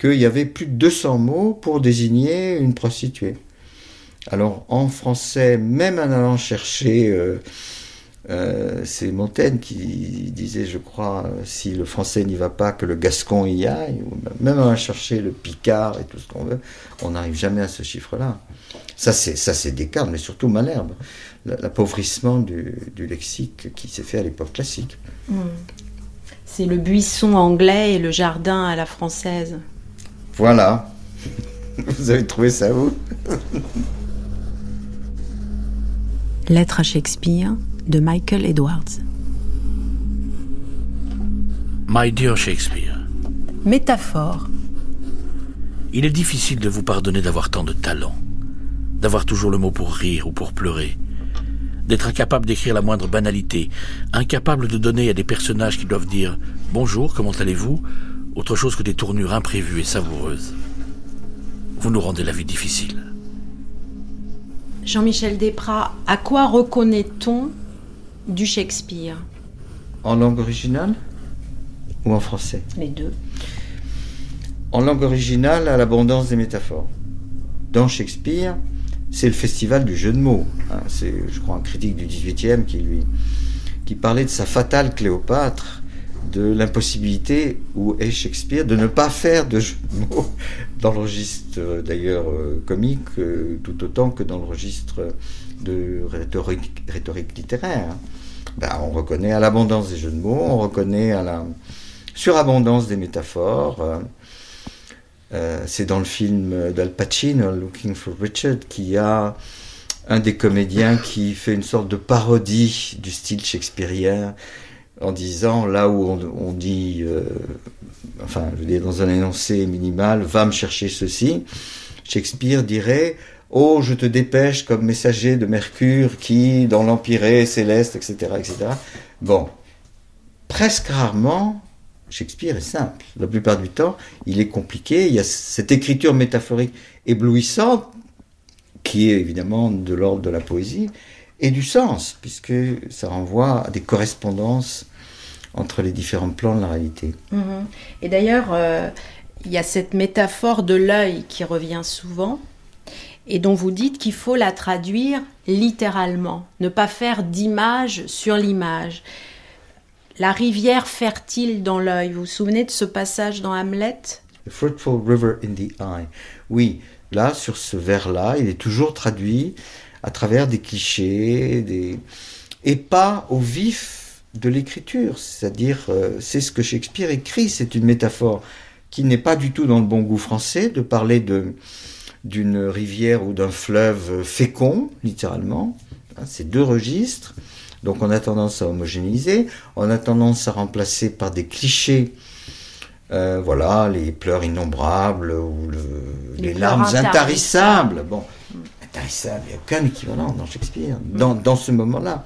qu'il y avait plus de 200 mots pour désigner une prostituée. Alors en français, même en allant chercher c'est Montaigne qui disait, je crois, si le français n'y va pas, que le gascon y aille, même à chercher le picard et tout ce qu'on veut, on n'arrive jamais à ce chiffre-là. Ça, c'est, ça, c'est Descartes, mais surtout Malherbe. L'appauvrissement du, lexique qui s'est fait à l'époque classique. Hmm. C'est le buisson anglais et le jardin à la française. Voilà. Vous avez trouvé ça, vous Lettre à Shakespeare de Michael Edwards. My dear Shakespeare. Métaphore. Il est difficile de vous pardonner d'avoir tant de talent, d'avoir toujours le mot pour rire ou pour pleurer, d'être incapable d'écrire la moindre banalité, incapable de donner à des personnages qui doivent dire Bonjour, comment allez-vous? autre chose que des tournures imprévues et savoureuses. Vous nous rendez la vie difficile. Jean-Michel Desprats, à quoi reconnaît-on du Shakespeare En langue originale ou en français? Les deux. En langue originale, à l'abondance des métaphores. Dans Shakespeare, c'est le festival du jeu de mots. Hein. c'est, je crois, un critique du XVIIIe qui lui qui parlait de sa fatale Cléopâtre, de l'impossibilité où est Shakespeare de ne pas faire de jeu de mots dans le registre d'ailleurs euh, comique euh, tout autant que dans le registre de rhétorique, littéraire. Ben, on reconnaît à l'abondance des jeux de mots, on reconnaît à la surabondance des métaphores. Euh, euh, c'est dans le film d'Al Pacino, Looking for Richard, qu'il y a un des comédiens qui fait une sorte de parodie du style shakespearien en disant là où on, dit, euh, enfin, je veux dire, dans un énoncé minimal, va me chercher ceci, Shakespeare dirait Oh, je te dépêche comme messager de Mercure qui, dans l'Empyrée céleste, etc., etc. Bon, presque rarement, Shakespeare est simple. La plupart du temps, il est compliqué. Il y a cette écriture métaphorique éblouissante, qui est évidemment de l'ordre de la poésie, et du sens, puisque ça renvoie à des correspondances entre les différents plans de la réalité. Mhm. Et d'ailleurs, euh, il y a cette métaphore de l'œil qui revient souvent, et dont vous dites qu'il faut la traduire littéralement, ne pas faire d'image sur l'image. La rivière fertile dans l'œil, vous vous souvenez de ce passage dans Hamlet? The fruitful river in the eye. Oui, là, sur ce vers-là, il est toujours traduit à travers des clichés, des... et pas au vif de l'écriture. C'est-à-dire, euh, c'est ce que Shakespeare écrit, c'est une métaphore qui n'est pas du tout dans le bon goût français de parler de d'une rivière ou d'un fleuve fécond, littéralement. Hein, c'est deux registres. Donc on a tendance à homogénéiser, on a tendance à remplacer par des clichés, euh, voilà, les pleurs innombrables ou les, larmes intarissables. Bon, il n'y a aucun équivalent dans Shakespeare, dans, dans ce moment-là.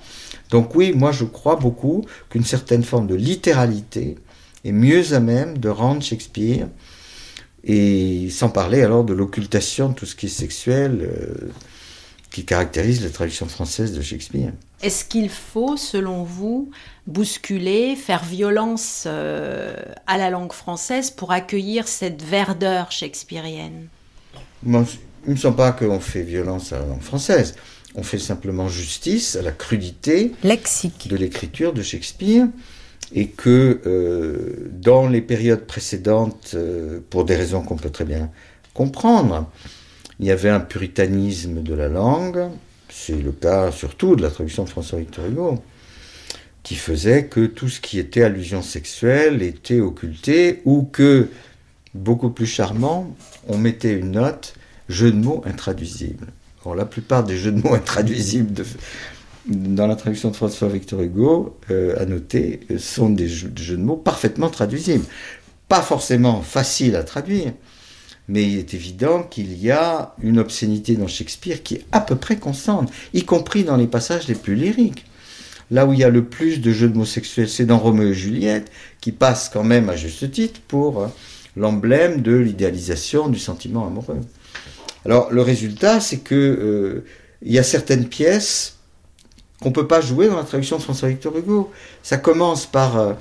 Donc oui, moi je crois beaucoup qu'une certaine forme de littéralité est mieux à même de rendre Shakespeare et sans parler alors de l'occultation de tout ce qui est sexuel euh, qui caractérise la traduction française de Shakespeare. Est-ce qu'il faut, selon vous, bousculer, faire violence euh, à la langue française pour accueillir cette verdeur shakespearienne? Il ne me semble pas qu'on fait violence à la langue française. On fait simplement justice à la crudité lexique de l'écriture de Shakespeare et que euh, dans les périodes précédentes, euh, pour des raisons qu'on peut très bien comprendre, il y avait un puritanisme de la langue, c'est le cas surtout de la traduction de François Victor Hugo, qui faisait que tout ce qui était allusion sexuelle était occulté ou que, beaucoup plus charmant, on mettait une note jeu de mots intraduisible. Or, la plupart des jeux de mots intraduisibles dans la traduction de François Victor Hugo, euh, à noter, euh, sont des jeux, de mots parfaitement traduisibles. Pas forcément faciles à traduire, mais il est évident qu'il y a une obscénité dans Shakespeare qui est à peu près constante, y compris dans les passages les plus lyriques. Là où il y a le plus de jeux de mots sexuels, c'est dans Roméo et Juliette, qui passe quand même à juste titre pour euh, l'emblème de l'idéalisation du sentiment amoureux. Alors le résultat, c'est que il y a certaines pièces qu'on peut pas jouer dans la traduction de François Victor Hugo. Ça commence par euh,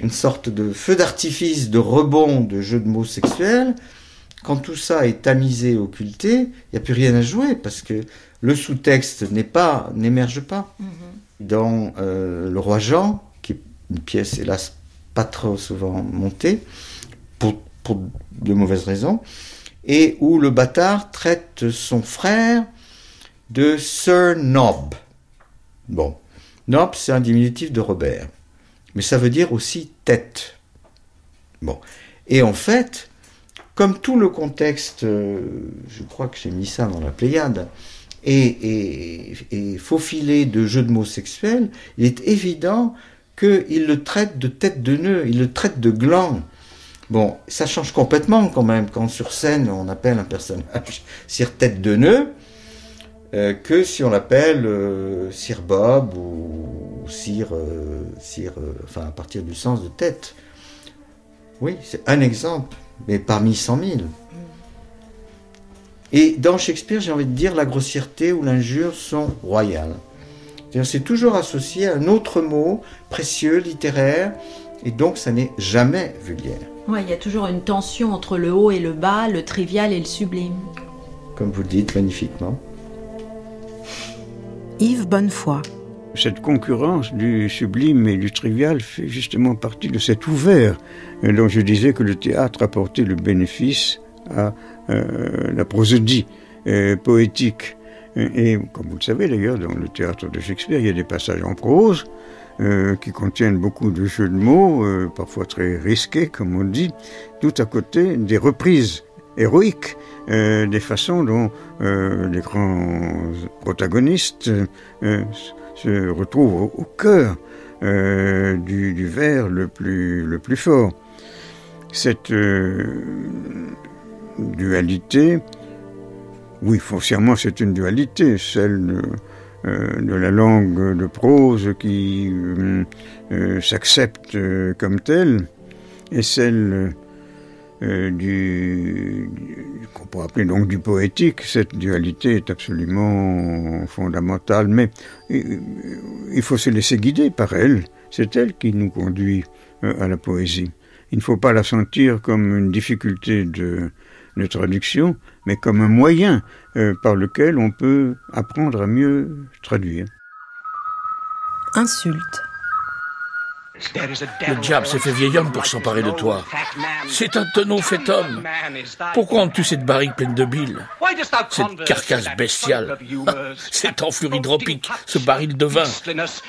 une sorte de feu d'artifice, de rebond, de jeu de mots sexuels. Quand tout ça est tamisé, occulté, il n'y a plus rien à jouer parce que le sous-texte n'est pas, n'émerge pas. Mm-hmm. Dans euh, Le Roi Jean, qui est une pièce hélas pas trop souvent montée, pour, pour de mauvaises raisons, et où le bâtard traite son frère de Sir Nob. Bon, Nop, c'est un diminutif de Robert, mais ça veut dire aussi tête. Bon, et en fait, comme tout le contexte, euh, je crois que j'ai mis ça dans la Pléiade, et, et, faufilé de jeux de mots sexuels, il est évident qu'il le traite de tête de nœud, il le traite de gland. Bon, ça change complètement quand même quand sur scène on appelle un personnage Sir Tête de Nœud, euh, que si on l'appelle euh, Bob ou Sir, euh, Sir enfin à partir du sens de tête. Oui, c'est un exemple, mais parmi cent mille. Et dans Shakespeare, j'ai envie de dire, la grossièreté ou l'injure sont royales. C'est toujours associé à un autre mot précieux, littéraire, et donc ça n'est jamais vulgaire. Oui, il y a toujours une tension entre le haut et le bas, le trivial et le sublime. Comme vous le dites magnifiquement. Yves Bonnefoy. Cette concurrence du sublime et du trivial fait justement partie de cet ouvert euh, dont je disais que le théâtre apportait le bénéfice à euh, la prosodie euh, poétique. Et comme vous le savez d'ailleurs, dans le théâtre de Shakespeare, il y a des passages en prose qui contiennent beaucoup de jeux de mots, parfois très risqués, comme on dit, tout à côté des reprises héroïques euh, des façons dont euh, les grands protagonistes euh, se retrouvent au, cœur euh, du, vers le plus, le plus fort. Cette euh, dualité, oui, foncièrement c'est une dualité, celle euh, de, la langue de prose qui s'accepte comme telle, et celle du, qu'on pourrait appeler donc du poétique, cette dualité est absolument fondamentale, mais il faut se laisser guider par elle, c'est elle qui nous conduit à la poésie. Il ne faut pas la sentir comme une difficulté de, de traduction, mais comme un moyen euh, par lequel on peut apprendre à mieux traduire. Insulte. Le diable s'est fait vieil homme pour s'emparer de toi. C'est un tonneau fait homme. Pourquoi as-tu cette barrique pleine de bile? Cette carcasse bestiale. Cette enflure hydropique Ce baril de vin.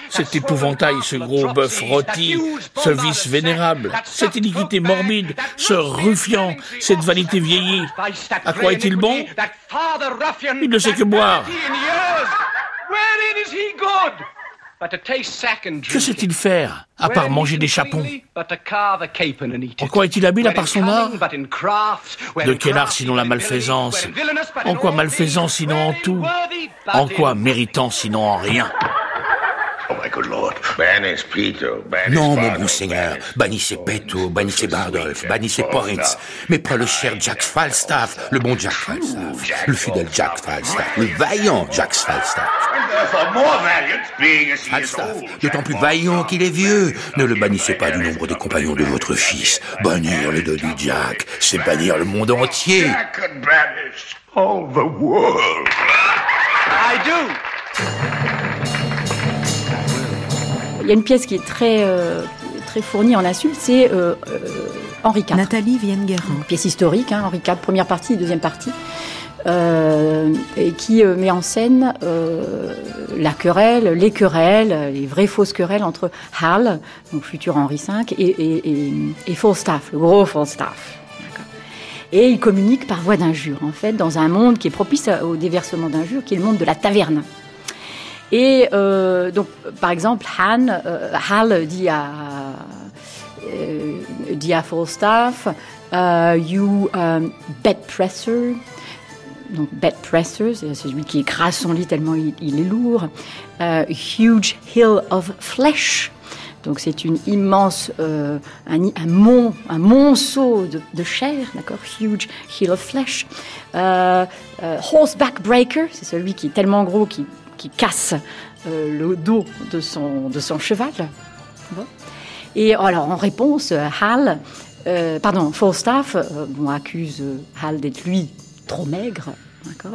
Cet épouvantail, ce gros bœuf rôti Ce vice vénérable. Cette iniquité morbide Ce ruffian Cette vanité vieillie. À quoi est-il bon? Il ne sait que boire que sait-il faire, à part manger des chapons En quoi est-il habile à part son art De quel art sinon la malfaisance En quoi malfaisance sinon en tout En quoi méritant sinon en rien non, mon bon seigneur, bannissez Petto, bannissez Bardolph, bannissez Poritz, mais pas le cher Jack Falstaff, le bon Jack Falstaff, le fidèle Jack Falstaff, le vaillant Jack Falstaff. Falstaff, d'autant plus vaillant qu'il est vieux. Ne le bannissez pas du nombre des compagnons de votre fils. Bannir le dos du Jack, c'est bannir le monde entier. all the world. I do. Il y a une pièce qui est très, euh, très fournie en insultes, c'est euh, euh, Henri IV. Nathalie Vienne-Guerrand. Pièce historique, hein, Henri IV, première partie deuxième partie. et qui met en scène la querelle, les querelles, les vraies fausses querelles entre Hal, donc futur Henri V, et, et, et, Falstaff, le gros Falstaff. Et il communique par voie d'injure, en fait, dans un monde qui est propice au déversement d'injures, qui est le monde de la taverne. Et euh, donc, par exemple, Han, euh, Hal dit à, euh, dit à Falstaff, you um, bed presser. Donc, bed presser, c'est celui qui écrase son lit tellement il, est lourd. Huge hill of flesh. Donc c'est une immense, un, mont, un monceau de, chair, d'accord, huge hill of flesh. Horseback breaker, c'est celui qui est tellement gros qu'il qui casse euh, le dos de son, de son cheval. Et alors, en réponse, Hal, euh, pardon, Falstaff euh, accuse Hal d'être lui trop maigre,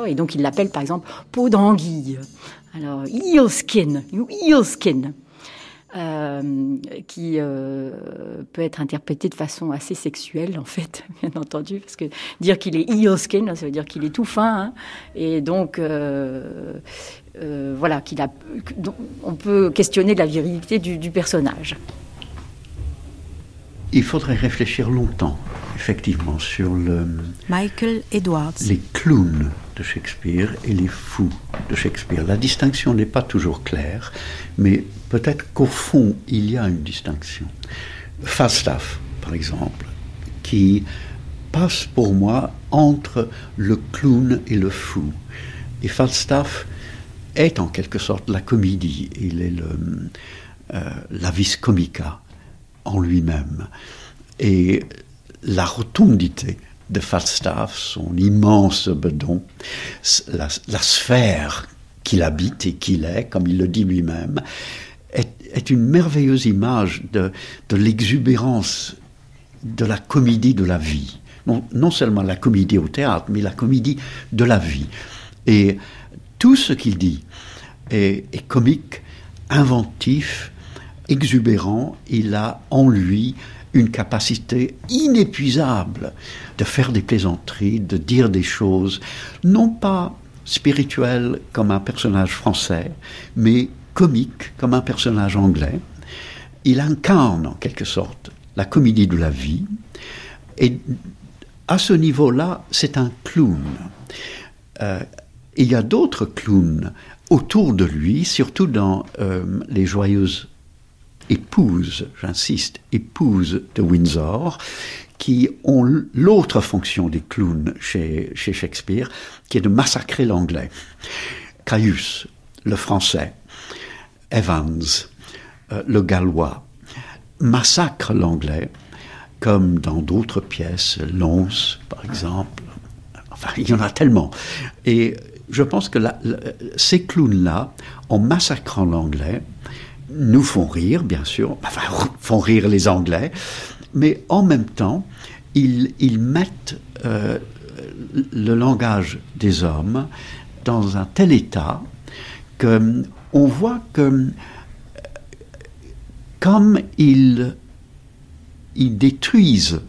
et donc il l'appelle par exemple peau d'anguille. Alors, eelskin, you eelskin. Euh, qui euh, peut être interprété de façon assez sexuelle, en fait, bien entendu, parce que dire qu'il est eel skin, ça veut dire qu'il est tout fin, hein, et donc euh, voilà, qu'il a, on peut questionner la virilité du, du personnage. Il faudrait réfléchir longtemps, effectivement, sur le. Michael Edwards. Les clowns de Shakespeare et les fous de Shakespeare. La distinction n'est pas toujours claire, mais peut-être qu'au fond, il y a une distinction. Falstaff, par exemple, qui passe pour moi entre le clown et le fou. Et Falstaff est en quelque sorte la comédie, il est le, euh, la vis comica en lui-même. Et la rotondité de Falstaff, son immense bedon, la, sphère qu'il habite et qu'il est, comme il le dit lui-même, est, une merveilleuse image de, l'exubérance de la comédie de la vie. Non, seulement la comédie au théâtre, mais la comédie de la vie. Et tout ce qu'il dit est, comique, inventif, exubérant. Il a en lui une capacité inépuisable de faire des plaisanteries, de dire des choses, non pas spirituelles comme un personnage français, mais comiques comme un personnage anglais. Il incarne en quelque sorte la comédie de la vie, et à ce niveau-là, c'est un clown. Euh, il y a d'autres clowns autour de lui, surtout dans euh, les joyeuses épouses, j'insiste, épouses de Windsor, qui ont l'autre fonction des clowns chez, Shakespeare, qui est de massacrer l'anglais. Caius, le français, Evans, euh, le gallois, massacrent l'anglais, comme dans d'autres pièces, Lons, par exemple. Enfin, il y en a tellement. Et je pense que ces clowns-là, en massacrant l'anglais, nous font rire, bien sûr, enfin, font rire les Anglais, mais en même temps, ils, mettent euh, le langage des hommes dans un tel état que on voit que comme ils détruisent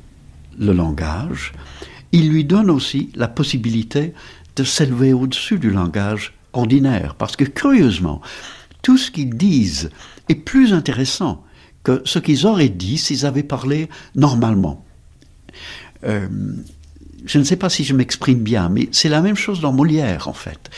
le langage, ils lui donnent aussi la possibilité de s'élever au-dessus du langage ordinaire. Parce que curieusement, tout ce qu'ils disent est plus intéressant que ce qu'ils auraient dit s'ils avaient parlé normalement. Euh, je ne sais pas si je m'exprime bien, mais c'est la même chose dans Molière, en fait.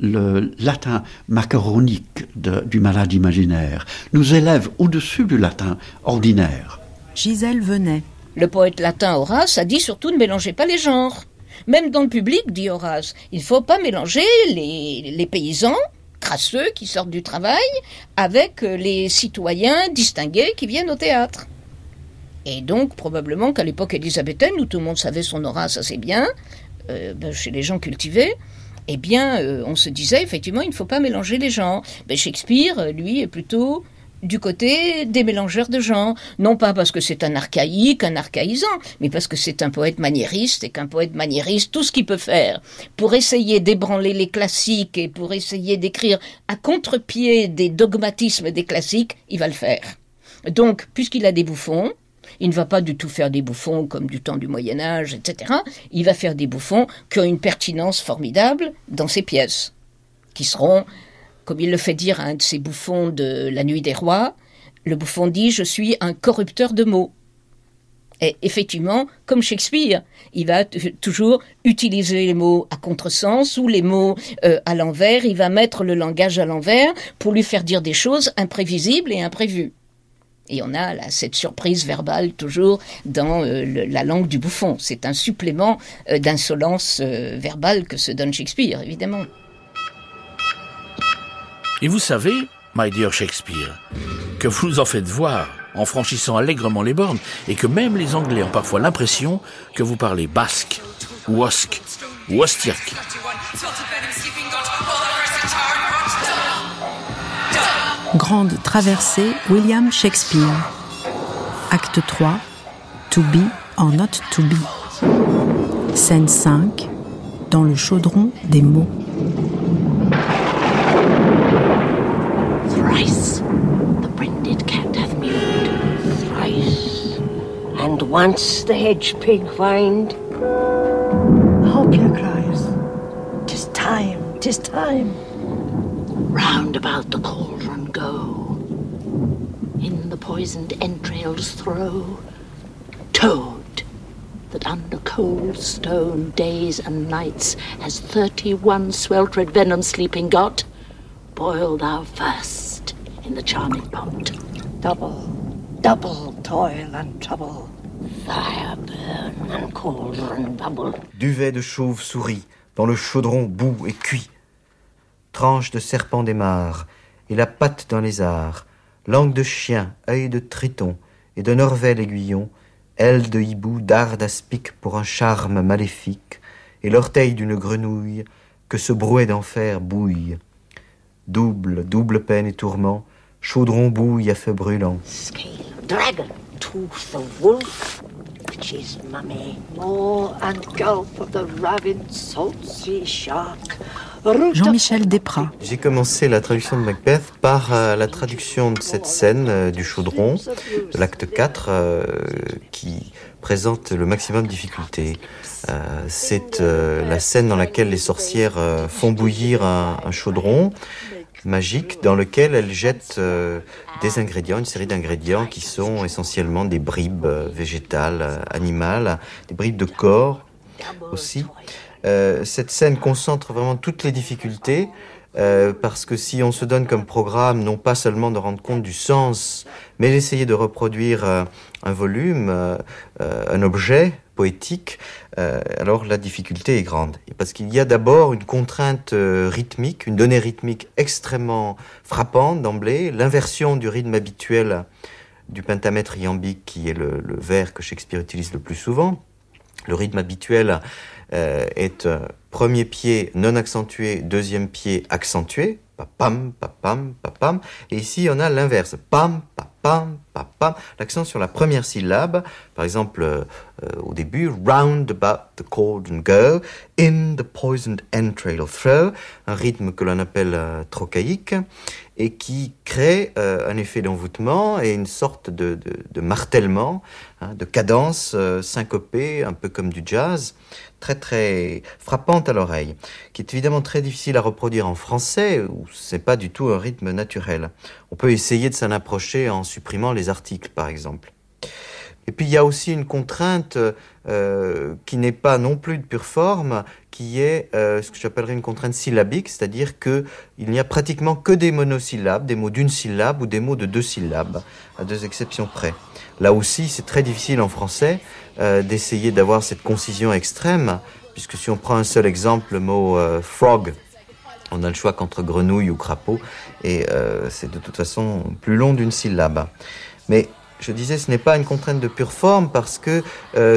Le latin macaronique du malade imaginaire nous élève au-dessus du latin ordinaire. Gisèle venait. Le poète latin Horace a dit surtout ne mélangez pas les genres. Même dans le public, dit Horace, il ne faut pas mélanger les, paysans crasseux qui sortent du travail avec euh, les citoyens distingués qui viennent au théâtre. Et donc, probablement qu'à l'époque élisabéthaine, où tout le monde savait son Horace assez bien, euh, ben, chez les gens cultivés, eh bien, euh, on se disait effectivement, il ne faut pas mélanger les gens. Ben, Shakespeare, lui, est plutôt du côté des mélangeurs de gens. Non pas parce que c'est un archaïque, un archaïsant, mais parce que c'est un poète maniériste et qu'un poète maniériste, tout ce qu'il peut faire pour essayer d'ébranler les classiques et pour essayer d'écrire à contre-pied des dogmatismes des classiques, il va le faire. Donc, puisqu'il a des bouffons, il ne va pas du tout faire des bouffons comme du temps du Moyen Âge, etc. Il va faire des bouffons qui ont une pertinence formidable dans ses pièces, qui seront comme il le fait dire à un de ses bouffons de La Nuit des Rois, le bouffon dit Je suis un corrupteur de mots. Et effectivement, comme Shakespeare, il va toujours utiliser les mots à contresens ou les mots euh, à l'envers. Il va mettre le langage à l'envers pour lui faire dire des choses imprévisibles et imprévues. Et on a cette surprise verbale toujours dans euh, la langue du bouffon. C'est un supplément euh, d'insolence verbale que se donne Shakespeare, évidemment. Et vous savez, my dear Shakespeare, que vous nous en faites voir en franchissant allègrement les bornes et que même les Anglais ont parfois l'impression que vous parlez basque, ou osque. Grande traversée William Shakespeare. Acte 3. To be or not to be. Scène 5. Dans le chaudron des mots. And once the hedge pig whined. Hopla cries, "'Tis time, 'tis time!' Round about the cauldron go, in the poisoned entrails throw. Toad, that under cold stone days and nights has thirty-one sweltered venom sleeping got, boil thou first in the charming pot. Double, double toil and trouble. Duvet de chauve-souris, dans le chaudron boue et cuit. Tranche de serpent des mares, et la patte d'un lézard. Langue de chien, œil de triton, et de norvel aiguillon, aile de hibou, dard d'aspic pour un charme maléfique, et l'orteil d'une grenouille, que ce brouet d'enfer bouille. Double, double peine et tourment, chaudron bouille à feu brûlant. dragon, tooth of wolf, witch's mummy, maw and gulp of the ravined salt sea shark. Jean-Michel Desprats. J'ai commencé la traduction de Macbeth par euh, la traduction de cette scène euh, du chaudron, de l'acte 4, euh, qui présente le maximum de difficultés. C'est la scène dans laquelle les sorcières font bouillir un, un chaudron magique dans lequel elle jette euh, des ingrédients, une série d'ingrédients qui sont essentiellement des bribes euh, végétales, euh, animales, des bribes de corps aussi. cette scène concentre vraiment toutes les difficultés parce que si on se donne comme programme non pas seulement de rendre compte du sens, mais d'essayer de reproduire un volume, un objet poétique, alors la difficulté est grande. Parce qu'il y a d'abord une contrainte rythmique, une donnée rythmique extrêmement frappante d'emblée, l'inversion du rythme habituel du pentamètre iambique qui est le, vers que Shakespeare utilise le plus souvent. Le rythme habituel est premier pied non accentué, deuxième pied accentué, pam, pam, pam, et ici on a l'inverse, pam, pam, pam, l'accent sur la première syllabe, par exemple euh, au début, round about the cold and go, in the poisoned entrail throw, un rythme que l'on appelle euh, trochaïque, et qui crée euh, un effet d'envoûtement et une sorte de, martèlement, hein, de cadence syncopée, un peu comme du jazz très très frappante à l'oreille, qui est évidemment très difficile à reproduire en français, où c'est pas du tout un rythme naturel. On peut essayer de s'en approcher en supprimant les articles, par exemple. Et puis il y a aussi une contrainte euh, qui n'est pas non plus de pure forme, qui est euh, ce que j'appellerais une contrainte syllabique, c'est-à-dire qu'il n'y a pratiquement que des monosyllabes, des mots d'une syllabe ou des mots de deux syllabes, à deux exceptions près. Là aussi, c'est très difficile en français euh, d'essayer d'avoir cette concision extrême, puisque si on prend un seul exemple, le mot euh, frog, on a le choix qu'entre grenouille ou crapaud, et euh, c'est de toute façon plus long d'une syllabe. Mais je disais, ce n'est pas une contrainte de pure forme, parce que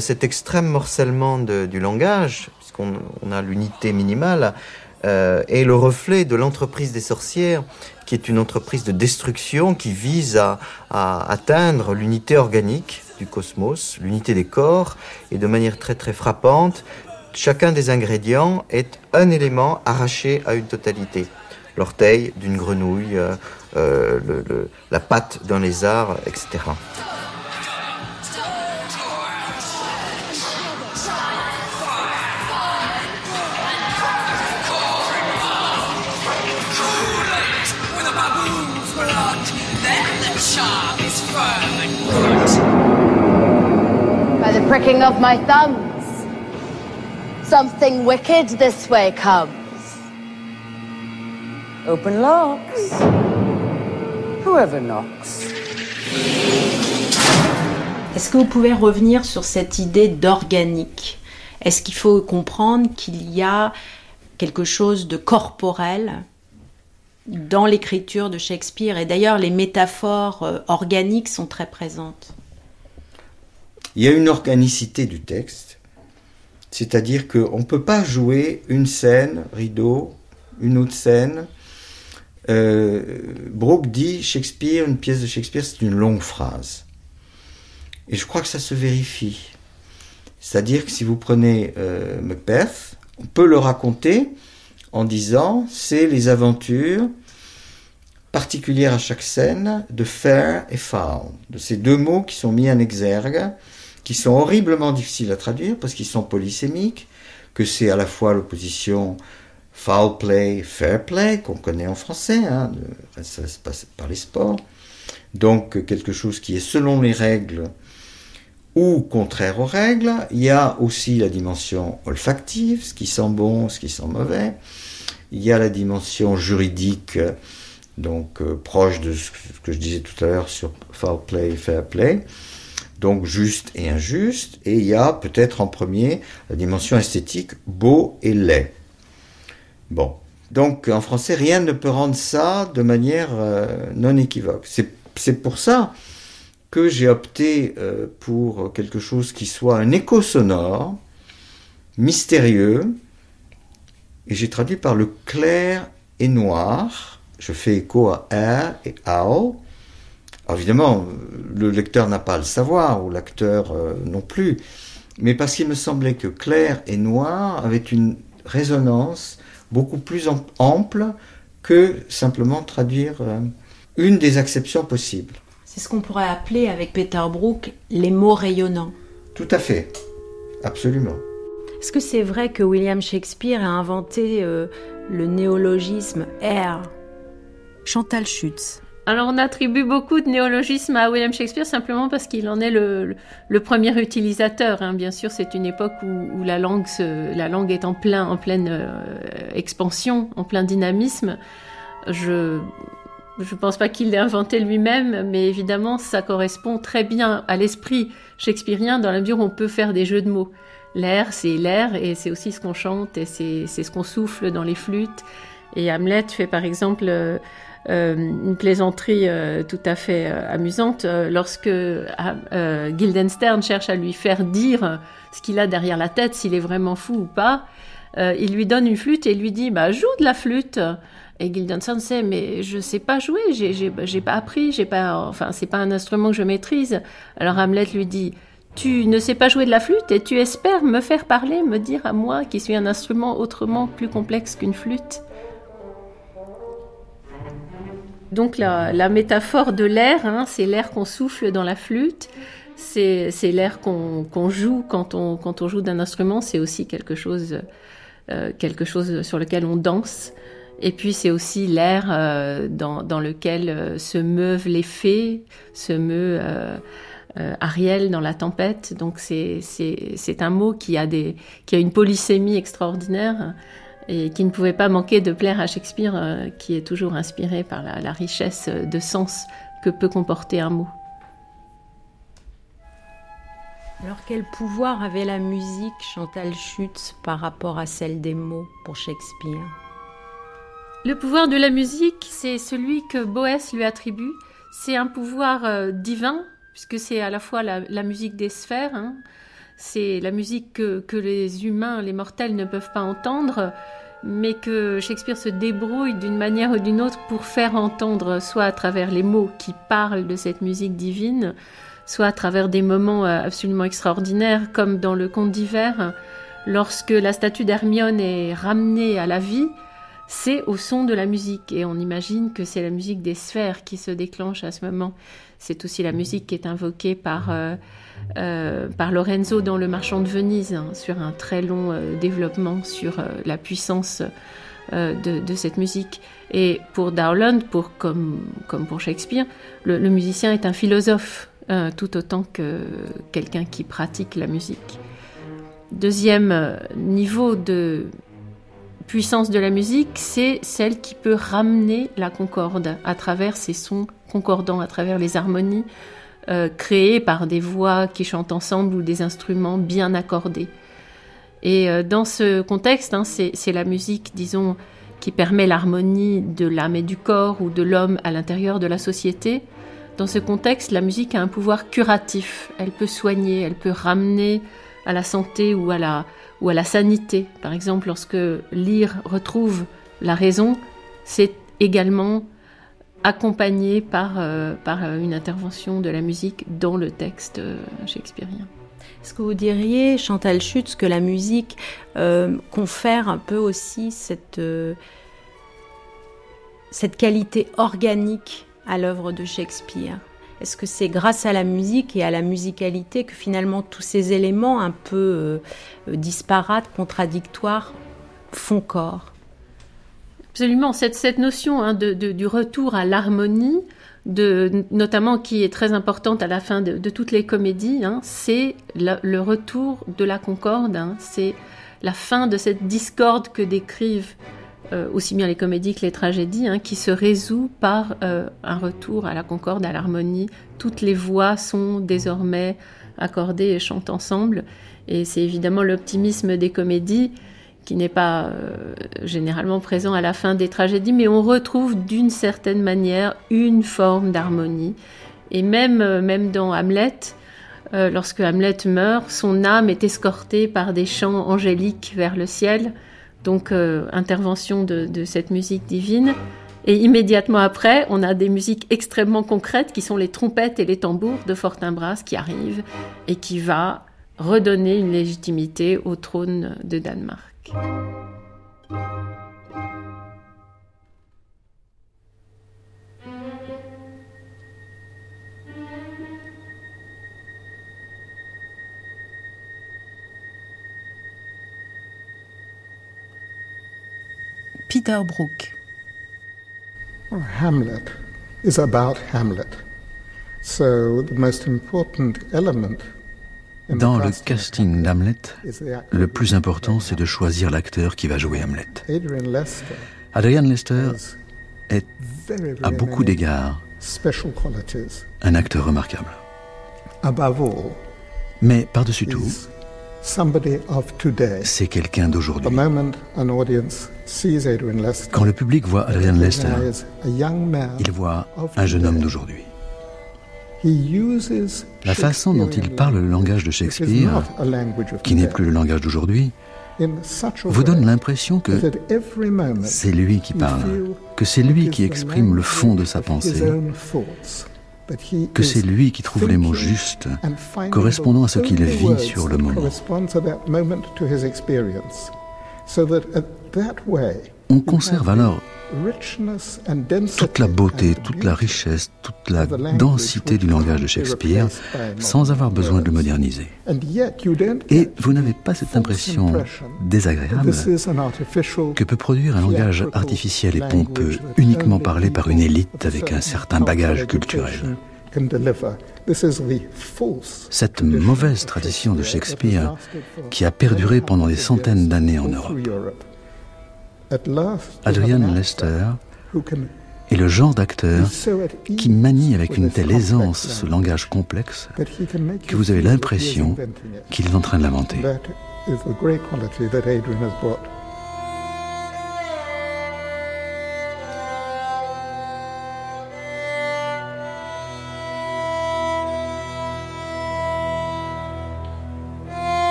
cet extrême morcellement du langage, puisqu'on a l'unité minimale, est le reflet de l'entreprise des sorcières qui est une entreprise de destruction qui vise à, atteindre l'unité organique du cosmos, l'unité des corps, et de manière très très frappante, chacun des ingrédients est un élément arraché à une totalité. L'orteil d'une grenouille, euh, euh, la patte d'un lézard, etc. pricking of my thumbs. Something wicked this way comes. Open locks. Whoever knocks. Est-ce que vous pouvez revenir sur cette idée d'organique? Est-ce qu'il faut comprendre qu'il y a quelque chose de corporel dans l'écriture de Shakespeare? Et d'ailleurs, les métaphores euh, organiques sont très présentes. Il y a une organicité du texte, c'est-à-dire qu'on ne peut pas jouer une scène, rideau, une autre scène. Euh, Brooke dit Shakespeare, une pièce de Shakespeare, c'est une longue phrase. Et je crois que ça se vérifie. C'est-à-dire que si vous prenez euh, Macbeth, on peut le raconter en disant c'est les aventures particulières à chaque scène de fair et foul, de ces deux mots qui sont mis en exergue qui sont horriblement difficiles à traduire parce qu'ils sont polysémiques, que c'est à la fois l'opposition foul play, fair play, qu'on connaît en français, hein, ça se passe par les sports. Donc quelque chose qui est selon les règles ou contraire aux règles. Il y a aussi la dimension olfactive, ce qui sent bon, ce qui sent mauvais. Il y a la dimension juridique, donc euh, proche de ce que je disais tout à l'heure sur foul play, fair play donc juste et injuste, et il y a peut-être en premier la dimension esthétique beau et laid. Bon, donc en français, rien ne peut rendre ça de manière euh, non équivoque. C'est pour ça que j'ai opté euh, pour quelque chose qui soit un écho sonore, mystérieux, et j'ai traduit par le clair et noir. Je fais écho à air et owl, évidemment, le lecteur n'a pas à le savoir, ou l'acteur euh, non plus, mais parce qu'il me semblait que clair et noir avaient une résonance beaucoup plus ample que simplement traduire euh, une des acceptions possibles. C'est ce qu'on pourrait appeler avec Peter Brook les mots rayonnants. Tout à fait, absolument. Est-ce que c'est vrai que William Shakespeare a inventé euh, le néologisme air Chantal Schutz. Alors on attribue beaucoup de néologismes à William Shakespeare simplement parce qu'il en est le, premier utilisateur. Hein. Bien sûr, c'est une époque où, la, langue la langue est en, plein, en pleine euh, expansion, en plein dynamisme. Je ne pense pas qu'il l'ait inventé lui-même, mais évidemment, ça correspond très bien à l'esprit shakespearien dans la mesure où on peut faire des jeux de mots. L'air, c'est l'air, et c'est aussi ce qu'on chante, et c'est ce qu'on souffle dans les flûtes. Et Hamlet fait par exemple... Euh, une plaisanterie euh, tout à fait euh, amusante lorsque Guildenstern cherche à lui faire dire ce qu'il a derrière la tête, s'il est vraiment fou ou pas. il lui donne une flûte et lui dit bah joue de la flûte. Et Guildenstern sait mais je sais pas jouer, j'ai pas appris, j'ai pas enfin c'est pas un instrument que je maîtrise. Alors Hamlet lui dit tu ne sais pas jouer de la flûte et tu espères me faire parler, me dire à moi qui suis un instrument autrement plus complexe qu'une flûte. Donc la, métaphore de l'air, hein, c'est l'air qu'on souffle dans la flûte, c'est l'air qu'on joue quand on, quand on joue d'un instrument, c'est aussi quelque chose, euh, quelque chose sur lequel on danse. Et puis c'est aussi l'air euh, dans, lequel euh, se meuvent les fées, se meut Ariel dans la tempête. Donc c'est un mot qui a, des, qui a une polysémie extraordinaire et qui ne pouvait pas manquer de plaire à Shakespeare, euh, qui est toujours inspiré par la, richesse de sens que peut comporter un mot. Alors quel pouvoir avait la musique, Chantal Schutz, par rapport à celle des mots pour Shakespeare? Le pouvoir de la musique, c'est celui que Boès lui attribue. C'est un pouvoir euh, divin, puisque c'est à la fois la, musique des sphères, hein. C'est la musique que, que, les humains, les mortels ne peuvent pas entendre, mais que Shakespeare se débrouille d'une manière ou d'une autre pour faire entendre, soit à travers les mots qui parlent de cette musique divine, soit à travers des moments euh, absolument extraordinaires, comme dans le conte d'hiver, lorsque la statue d'Hermione est ramenée à la vie, c'est au son de la musique, et on imagine que c'est la musique des sphères qui se déclenche à ce moment. C'est aussi la musique qui est invoquée par... Euh, euh, par Lorenzo dans Le Marchand de Venise, hein, sur un très long euh, développement sur euh, la puissance de, cette musique. Et pour Dowland, pour, comme, comme pour Shakespeare, le, musicien est un philosophe tout autant que quelqu'un qui pratique la musique. Deuxième niveau de puissance de la musique, c'est celle qui peut ramener la concorde à travers ces sons concordants, à travers les harmonies euh, par des voix qui chantent ensemble ou des instruments bien accordés. Et euh, dans ce contexte, hein, c'est la musique, disons, qui permet l'harmonie de l'âme et du corps ou de l'homme à l'intérieur de la société. Dans ce contexte, la musique a un pouvoir curatif. Elle peut soigner, elle peut ramener à la santé ou à la, ou à la sanité. Par exemple, lorsque Lyre retrouve la raison, c'est également accompagné par, euh, par euh, une intervention de la musique dans le texte euh, shakespearien. Est-ce que vous diriez, Chantal Schutz, que la musique confère un peu aussi cette, cette qualité organique à l'œuvre de Shakespeare? Est-ce que c'est grâce à la musique et à la musicalité que finalement tous ces éléments un peu disparates, contradictoires, font corps? Absolument, cette, cette notion hein, de, du retour à l'harmonie, notamment qui est très importante à la fin de, toutes les comédies, hein, c'est le retour de la concorde, hein, c'est la fin de cette discorde que décrivent euh, aussi bien les comédies que les tragédies, qui se résout par euh, un retour à la concorde, à l'harmonie. Toutes les voix sont désormais accordées et chantent ensemble. Et c'est évidemment l'optimisme des comédies qui n'est pas euh, généralement présent à la fin des tragédies, mais on retrouve d'une certaine manière une forme d'harmonie. Et même, euh, même dans Hamlet, euh, lorsque Hamlet meurt, son âme est escortée par des chants angéliques vers le ciel, donc intervention de, de, cette musique divine. Et immédiatement après, on a des musiques extrêmement concrètes qui sont les trompettes et les tambours de Fortinbras qui arrivent et qui va redonner une légitimité au trône de Danemark. Peter Brook. Oh, Hamlet is about Hamlet. So the most important element dans le casting d'Hamlet, le plus important, c'est de choisir l'acteur qui va jouer Hamlet. Adrian Lester est, à beaucoup d'égards, un acteur remarquable. Mais par-dessus tout, c'est quelqu'un d'aujourd'hui. Quand le public voit Adrian Lester, il voit un jeune homme d'aujourd'hui. La façon dont il parle le langage de Shakespeare, qui n'est plus le langage d'aujourd'hui, vous donne l'impression que c'est lui qui parle, que c'est lui qui exprime le fond de sa pensée, que c'est lui qui trouve les mots justes, correspondant à ce qu'il vit sur le moment. On conserve alors toute la beauté, toute la richesse, toute la densité du langage de Shakespeare sans avoir besoin de le moderniser. Et vous n'avez pas cette impression désagréable que peut produire un langage artificiel et pompeux, uniquement parlé par une élite avec un certain bagage culturel. Cette mauvaise tradition de Shakespeare qui a perduré pendant des centaines d'années en Europe. Adrian Lester est le genre d'acteur qui manie avec une telle aisance ce langage complexe que vous avez l'impression qu'il est en train de l'inventer.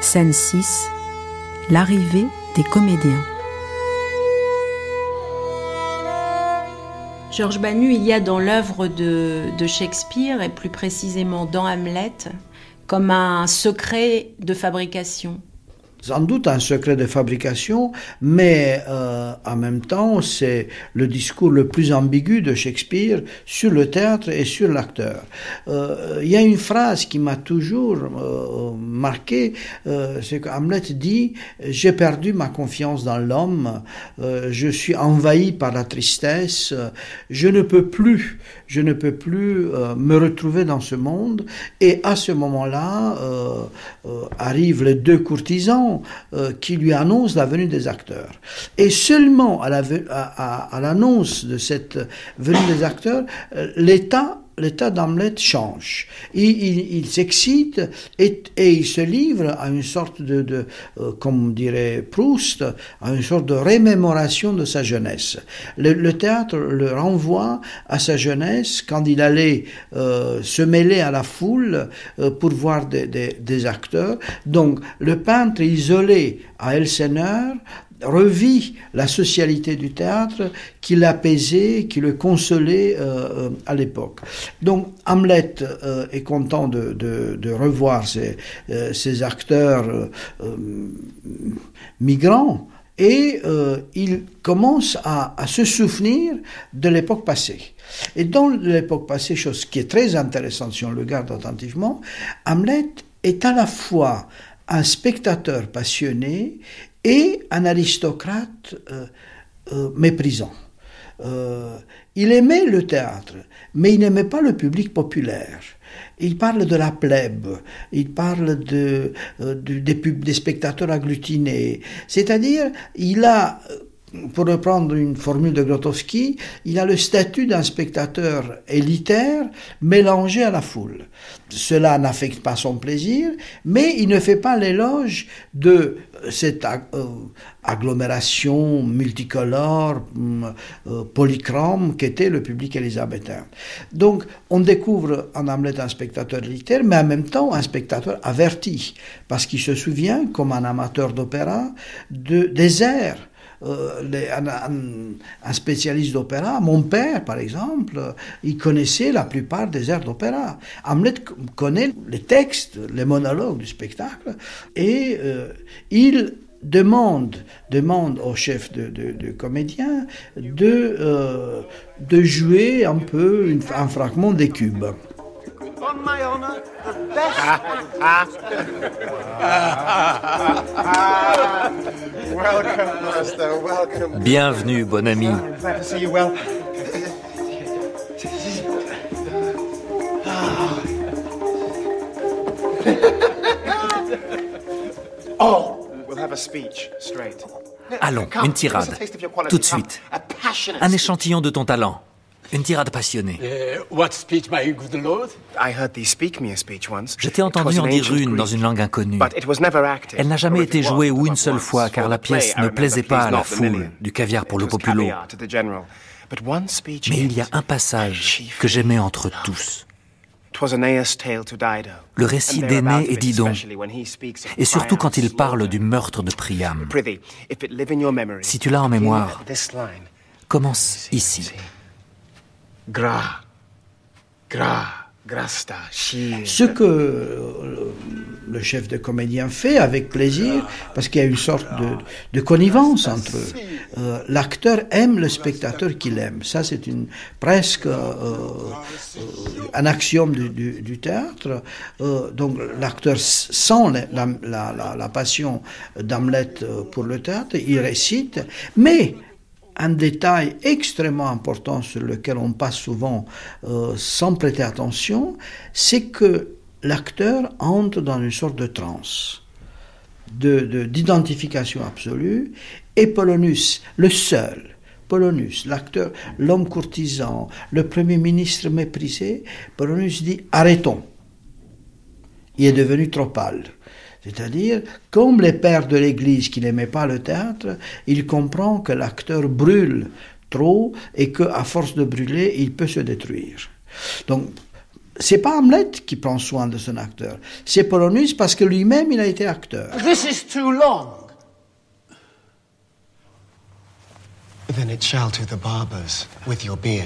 Scène 6. L'arrivée des comédiens. Georges Banu, il y a dans l'œuvre de, de, Shakespeare, et plus précisément dans Hamlet, comme un secret de fabrication sans doute un secret de fabrication, mais euh, en même temps, c'est le discours le plus ambigu de Shakespeare sur le théâtre et sur l'acteur. Euh, il y a une phrase qui m'a toujours euh, marqué, euh, c'est que Hamlet dit J'ai perdu ma confiance dans l'homme, euh, je suis envahi par la tristesse, je ne peux plus, je ne peux plus me retrouver dans ce monde. Et à ce moment-là, arrivent les deux courtisans euh, qui lui annonce la venue des acteurs. Et seulement à l'annonce de cette venue des acteurs, euh, l'État l'état d'Hamlet change. Il, s'excite et, il se livre à une sorte de, euh, comme dirait Proust, à une sorte de rémémoration de sa jeunesse. Le, théâtre le renvoie à sa jeunesse quand il allait euh, se mêler à la foule euh, pour voir des, des, acteurs. Donc le peintre isolé à Elseneur revit la socialité du théâtre qui l'apaisait, qui le consolait euh, euh, à l'époque. Donc Hamlet euh, est content de, de, revoir ces, ces acteurs migrants et il commence à, à, se souvenir de l'époque passée. Et dans l'époque passée, chose qui est très intéressante si on le regarde attentivement, Hamlet est à la fois un spectateur passionné et un aristocrate euh, euh, méprisant. Euh, il aimait le théâtre, mais il n'aimait pas le public populaire. Il parle de la plèbe, il parle de, des, des, spectateurs agglutinés. C'est-à-dire, il a pour reprendre une formule de Grotowski, il a le statut d'un spectateur élitaire mélangé à la foule. Cela n'affecte pas son plaisir, mais il ne fait pas l'éloge de cette euh, agglomération multicolore, hum, euh, polychrome qu'était le public élisabétain. Donc on découvre en Hamlet un spectateur élitaire, mais en même temps un spectateur averti, parce qu'il se souvient, comme un amateur d'opéra, de, des airs euh, un, spécialiste d'opéra, mon père par exemple, il connaissait la plupart des airs d'opéra. Hamlet connaît les textes, les monologues du spectacle, et euh, il demande, demande au chef de, de, comédien de, euh, de jouer un peu un fragment des cubes. From my honor, the best. Ah, ah. welcome, master. Welcome. Bienvenue, bon ami. Glad to see you well. oh, we'll have a speech straight. Allons, une tirade. Tout de suite. Un échantillon de ton talent. Une tirade passionnée. Je t'ai entendu en dire une dans une langue inconnue. Elle n'a jamais été jouée ou une seule fois car la pièce ne plaisait pas à la foule du caviar pour le populo. Mais il y a un passage que j'aimais entre tous. Le récit d'Aîné et Didon, et surtout quand il parle du meurtre de Priam. Si tu l'as en mémoire, commence ici. Gra. Gra. Ce que euh, le chef de comédien fait avec plaisir, parce qu'il y a une sorte de, connivence entre eux. Euh, l'acteur aime le spectateur qu'il aime. Ça, c'est une presque euh, un axiome du, théâtre. donc, l'acteur sent la, la, la passion d'Hamlet pour le théâtre, il récite, mais un détail extrêmement important sur lequel on passe souvent euh, sans prêter attention, c'est que l'acteur entre dans une sorte de transe, d'identification de, absolue, et Polonus, le seul, Polonus, l'acteur, l'homme courtisan, le premier ministre méprisé, Polonus dit arrêtons. Il est devenu trop pâle. C'est-à-dire, comme les pères de l'Église qui n'aimaient pas le théâtre, il comprend que l'acteur brûle trop et qu'à force de brûler, il peut se détruire. Donc, c'est pas Hamlet qui prend soin de son acteur, c'est Polonius parce que lui-même il a été acteur. This is too long.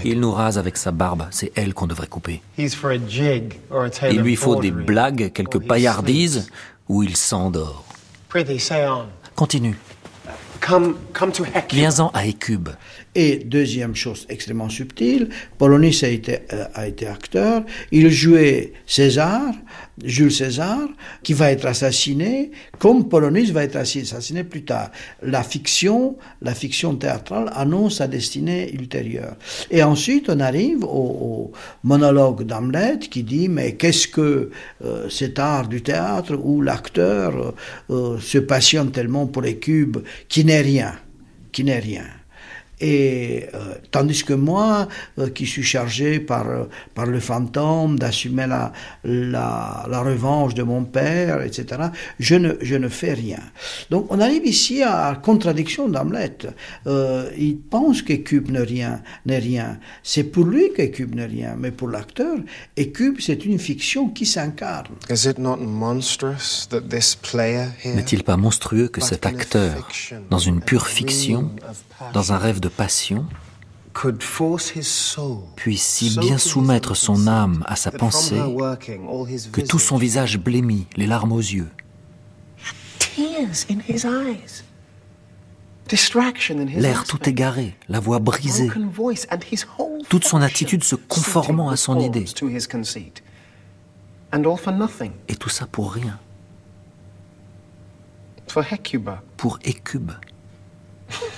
Il nous rase avec sa barbe, c'est elle qu'on devrait couper. Il lui faut des blagues, quelques paillardises, où il s'endort. Continue. Viens-en à Écube. Et deuxième chose extrêmement subtile, Polonis a été, euh, a été acteur, il jouait César, Jules César, qui va être assassiné, comme Polonis va être assassiné plus tard. La fiction, la fiction théâtrale annonce sa destinée ultérieure. Et ensuite, on arrive au, monologue d'Hamlet qui dit, mais qu'est-ce que euh, cet art du théâtre où l'acteur euh, se passionne tellement pour les cubes qui n'est rien, qui n'est rien? Et euh, tandis que moi, euh, qui suis chargé par, euh, par le fantôme d'assumer la, la, la, revanche de mon père, etc., je ne, je ne fais rien. Donc on arrive ici à la contradiction d'Hamlet. il pense qu'Écube n'est rien, n'est rien. C'est pour lui qu'Écube n'est rien, mais pour l'acteur, Écube, c'est une fiction qui s'incarne. N'est-il pas monstrueux que cet acteur, dans une pure fiction, dans un rêve de passion, puisse si bien soumettre son âme à sa pensée que tout son visage blêmit, les larmes aux yeux. L'air tout égaré, la voix brisée, toute son attitude se conformant à son idée. Et tout ça pour rien. Pour Hécube.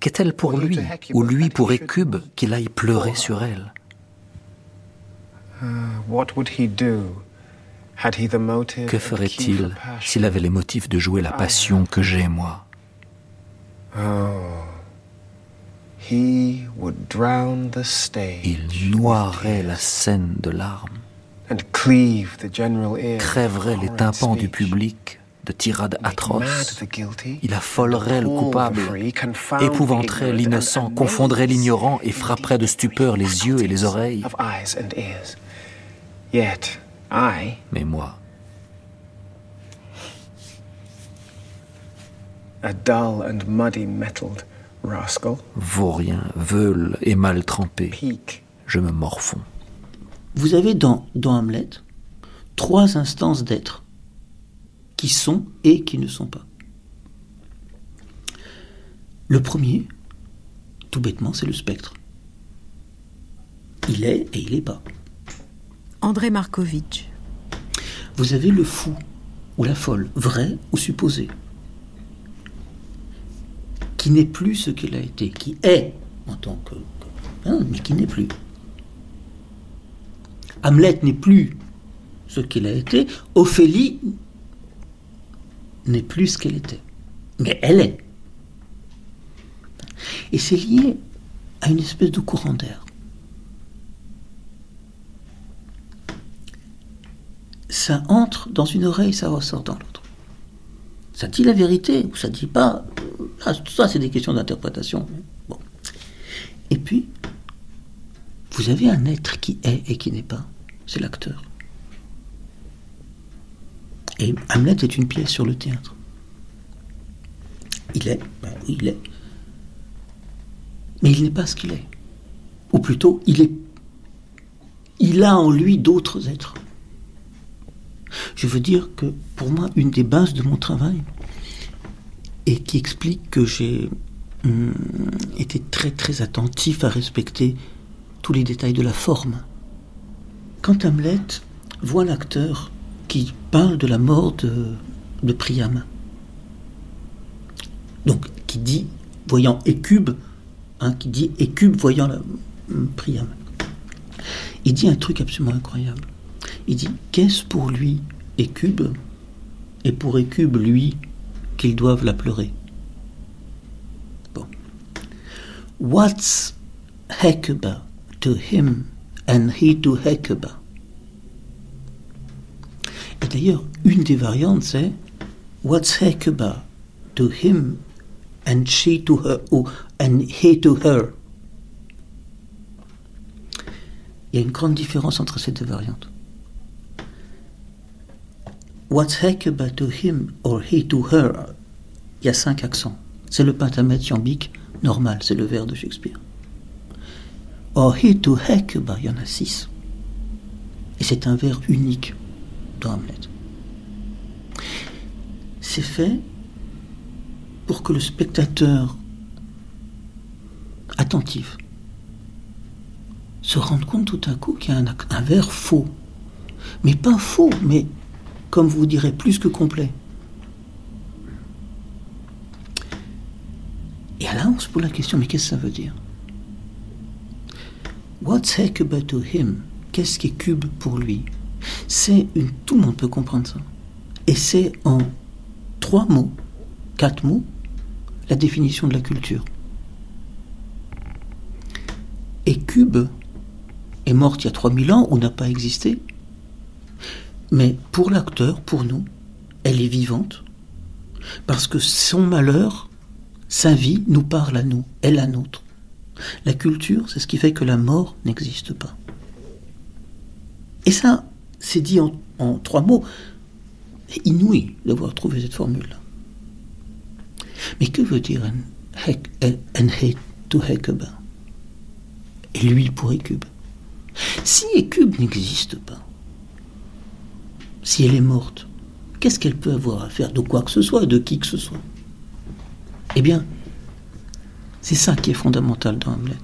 Qu'est-elle pour lui, ou lui pour Écube, qu'il aille pleurer sur elle? Uh, Que ferait-il s'il avait les motifs de jouer la passion que j'ai, moi? Oh, Il noierait la scène de larmes, crèverait les tympans du public, de tirades atroces. Il affolerait le coupable, épouvanterait l'innocent, confondrait l'ignorant et frapperait de stupeur les yeux et les oreilles. Mais moi, vaurien, veule et mal trempé, je me morfonds. Vous avez dans, dans Hamlet trois instances d'être qui sont et qui ne sont pas. Le premier, tout bêtement, c'est le spectre. Il est et il n'est pas. André Markovitch. Vous avez le fou ou la folle, vrai ou supposé, qui n'est plus ce qu'il a été, qui est en tant que... Hein, mais qui n'est plus. Hamlet n'est plus ce qu'il a été, Ophélie n'est plus ce qu'elle était. Mais elle est. Et c'est lié à une espèce de courant d'air. Ça entre dans une oreille, ça ressort dans l'autre. Ça dit la vérité ou ça dit pas. Ah, tout ça, c'est des questions d'interprétation. Bon. Et puis, vous avez un être qui est et qui n'est pas. C'est l'acteur. Et Hamlet est une pièce sur le théâtre. Il est, ben il est. Mais il n'est pas ce qu'il est. Ou plutôt, il est. Il a en lui d'autres êtres. Je veux dire que pour moi, une des bases de mon travail, et qui explique que j'ai hum, été très très attentif à respecter tous les détails de la forme. Quand Hamlet voit l'acteur qui parle de la mort de, Priam, donc qui dit, voyant Écube, hein, qui dit Écube voyant la, hum, Priam, il dit un truc absolument incroyable. Il dit Qu'est-ce pour lui Écube Et pour Écube, lui, qu'ils doivent la pleurer? What's Hecuba to him and he to Hecuba? Et d'ailleurs, une des variantes, c'est What's Hecuba to him and she to her, ou and he to her Il y a une grande différence entre ces deux variantes. What's Hecuba to him or he to her? Il y a cinq accents. C'est le pentamètre iambique normal, c'est le vers de Shakespeare. Or he to Hecuba, il y en a six. Et c'est un vers unique C'est fait pour que le spectateur attentif se rende compte tout à coup qu'il y a un, un vers faux. Mais pas faux, mais comme vous direz, plus que complet. Et là, on se pose la question, mais qu'est-ce que ça veut dire? What's Hecuba to him? Qu'est-ce qui est cube pour lui? C'est une. Tout le monde peut comprendre ça. Et c'est en trois mots, quatre mots, la définition de la culture. Et Cube est morte il y a 3000 ans ou n'a pas existé mais pour l'acteur, pour nous, elle est vivante, parce que son malheur, sa vie, nous parle à nous, elle la nôtre. La culture, c'est ce qui fait que la mort n'existe pas. Et ça, c'est dit en, trois mots. Inouï d'avoir trouvé cette formule-là. Mais que veut dire un hate to Hekeba Et lui pour Écube Si Écube n'existe pas, si elle est morte, qu'est-ce qu'elle peut avoir à faire de quoi que ce soit, de qui que ce soit? Eh bien, c'est ça qui est fondamental dans Hamlet.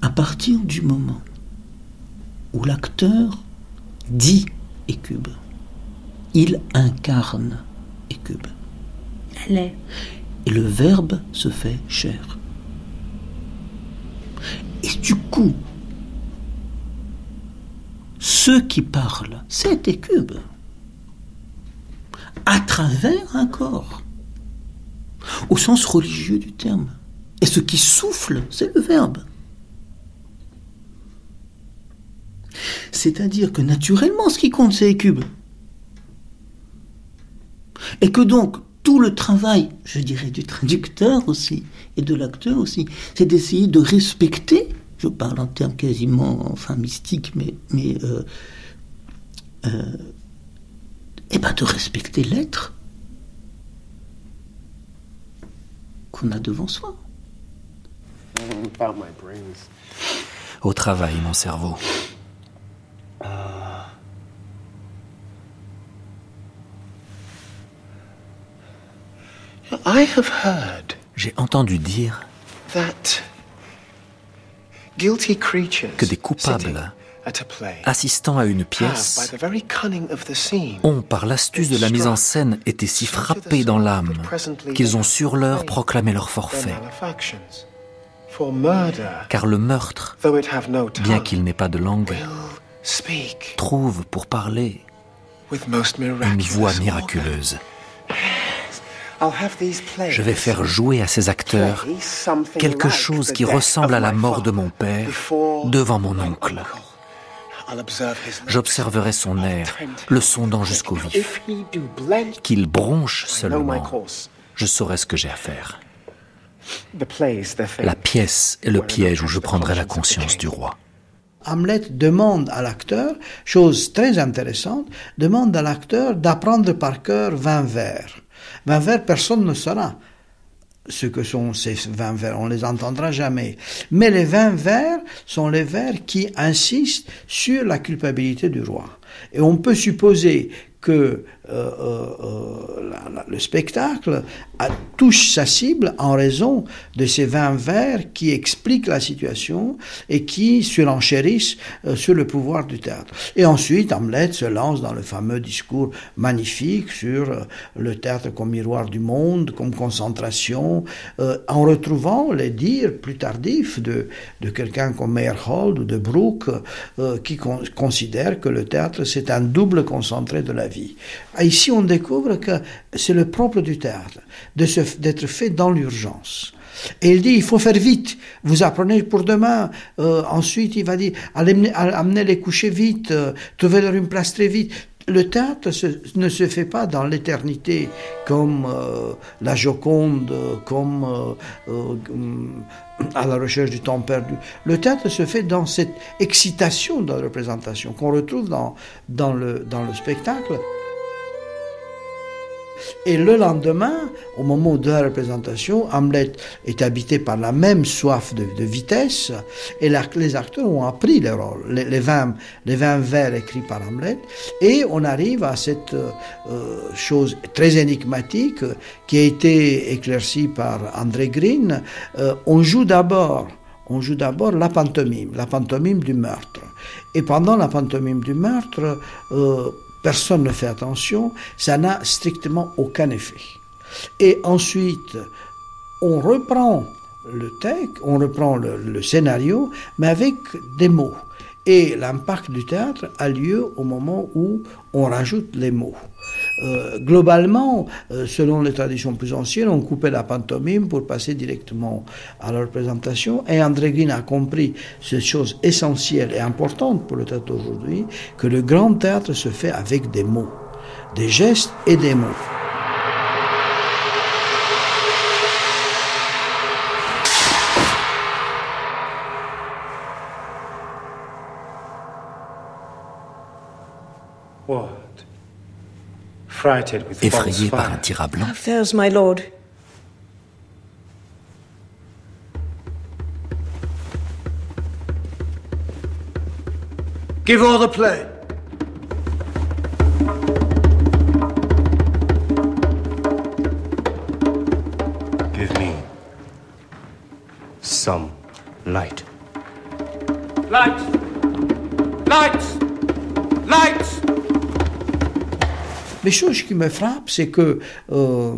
À partir du moment où l'acteur dit Écube, il incarne Écube. Elle est. Et le verbe se fait chair. Et du coup, ceux qui parlent, c'est Écube, à travers un corps, au sens religieux du terme. Et ce qui souffle, c'est le verbe. C'est-à-dire que naturellement, ce qui compte, c'est Écube. Et que donc, tout le travail, je dirais, du traducteur aussi, et de l'acteur aussi, c'est d'essayer de respecter je parle en termes quasiment enfin mystiques, mais, mais euh, euh, eh ben de respecter l'être qu'on a devant soi. Au travail, mon cerveau. J'ai entendu dire que des coupables assistant à une pièce ont, par l'astuce de la mise en scène, été si frappés dans l'âme qu'ils ont sur l'heure proclamé leur forfait. Car le meurtre, bien qu'il n'ait pas de langue, trouve pour parler une voix miraculeuse. Je vais faire jouer à ces acteurs quelque chose qui ressemble à la mort de mon père devant mon oncle. J'observerai son air, le sondant jusqu'au vif. Qu'il bronche seulement, je saurai ce que j'ai à faire. La pièce est le piège où je prendrai la conscience du roi. Hamlet demande à l'acteur, chose très intéressante, demande à l'acteur d'apprendre par cœur 20 vers. 20 vers, personne ne saura ce que sont ces 20 vers, on les entendra jamais. Mais les 20 vers sont les vers qui insistent sur la culpabilité du roi. Et on peut supposer que euh, euh, le spectacle touche sa cible en raison de ces 20 vers qui expliquent la situation et qui surenchérissent euh, sur le pouvoir du théâtre. Et ensuite, Hamlet se lance dans le fameux discours magnifique sur le théâtre comme miroir du monde, comme concentration, en retrouvant les dires plus tardifs de, de quelqu'un comme Meyerhold ou de Brooke, qui considère que le théâtre c'est un double concentré de la vie. Ah, ici, on découvre que c'est le propre du théâtre, d'être fait dans l'urgence. Et il dit, il faut faire vite. Vous apprenez pour demain. Euh, ensuite, il va dire, amenez, les coucher vite, euh, trouvez-leur une place très vite. Le théâtre ne se fait pas dans l'éternité comme euh, la Joconde, comme à la recherche du temps perdu. Le théâtre se fait dans cette excitation de la représentation qu'on retrouve dans le spectacle. Et le lendemain, au moment de la représentation, Hamlet est habité par la même soif de, vitesse et les acteurs ont appris les rôles, les, les, 20, les vers écrits par Hamlet et on arrive à cette euh, chose très énigmatique qui a été éclaircie par André Green. Euh, on joue d'abord on joue d'abord la pantomime, la pantomime du meurtre. Et pendant la pantomime du meurtre, euh, personne ne fait attention, ça n'a strictement aucun effet. Et ensuite, on reprend le texte, on reprend le, scénario, mais avec des mots. Et l'impact du théâtre a lieu au moment où on rajoute les mots. Euh, globalement, euh, selon les traditions plus anciennes, on coupait la pantomime pour passer directement à la représentation. Et André Guin a compris cette chose essentielle et importante pour le théâtre aujourd'hui, que le grand théâtre se fait avec des mots, des gestes et des mots. Effrayé par un tir à blanc. my lord? Give all the play. Give me some light. Light! Light! Light! Les choses qui me frappent, c'est que euh,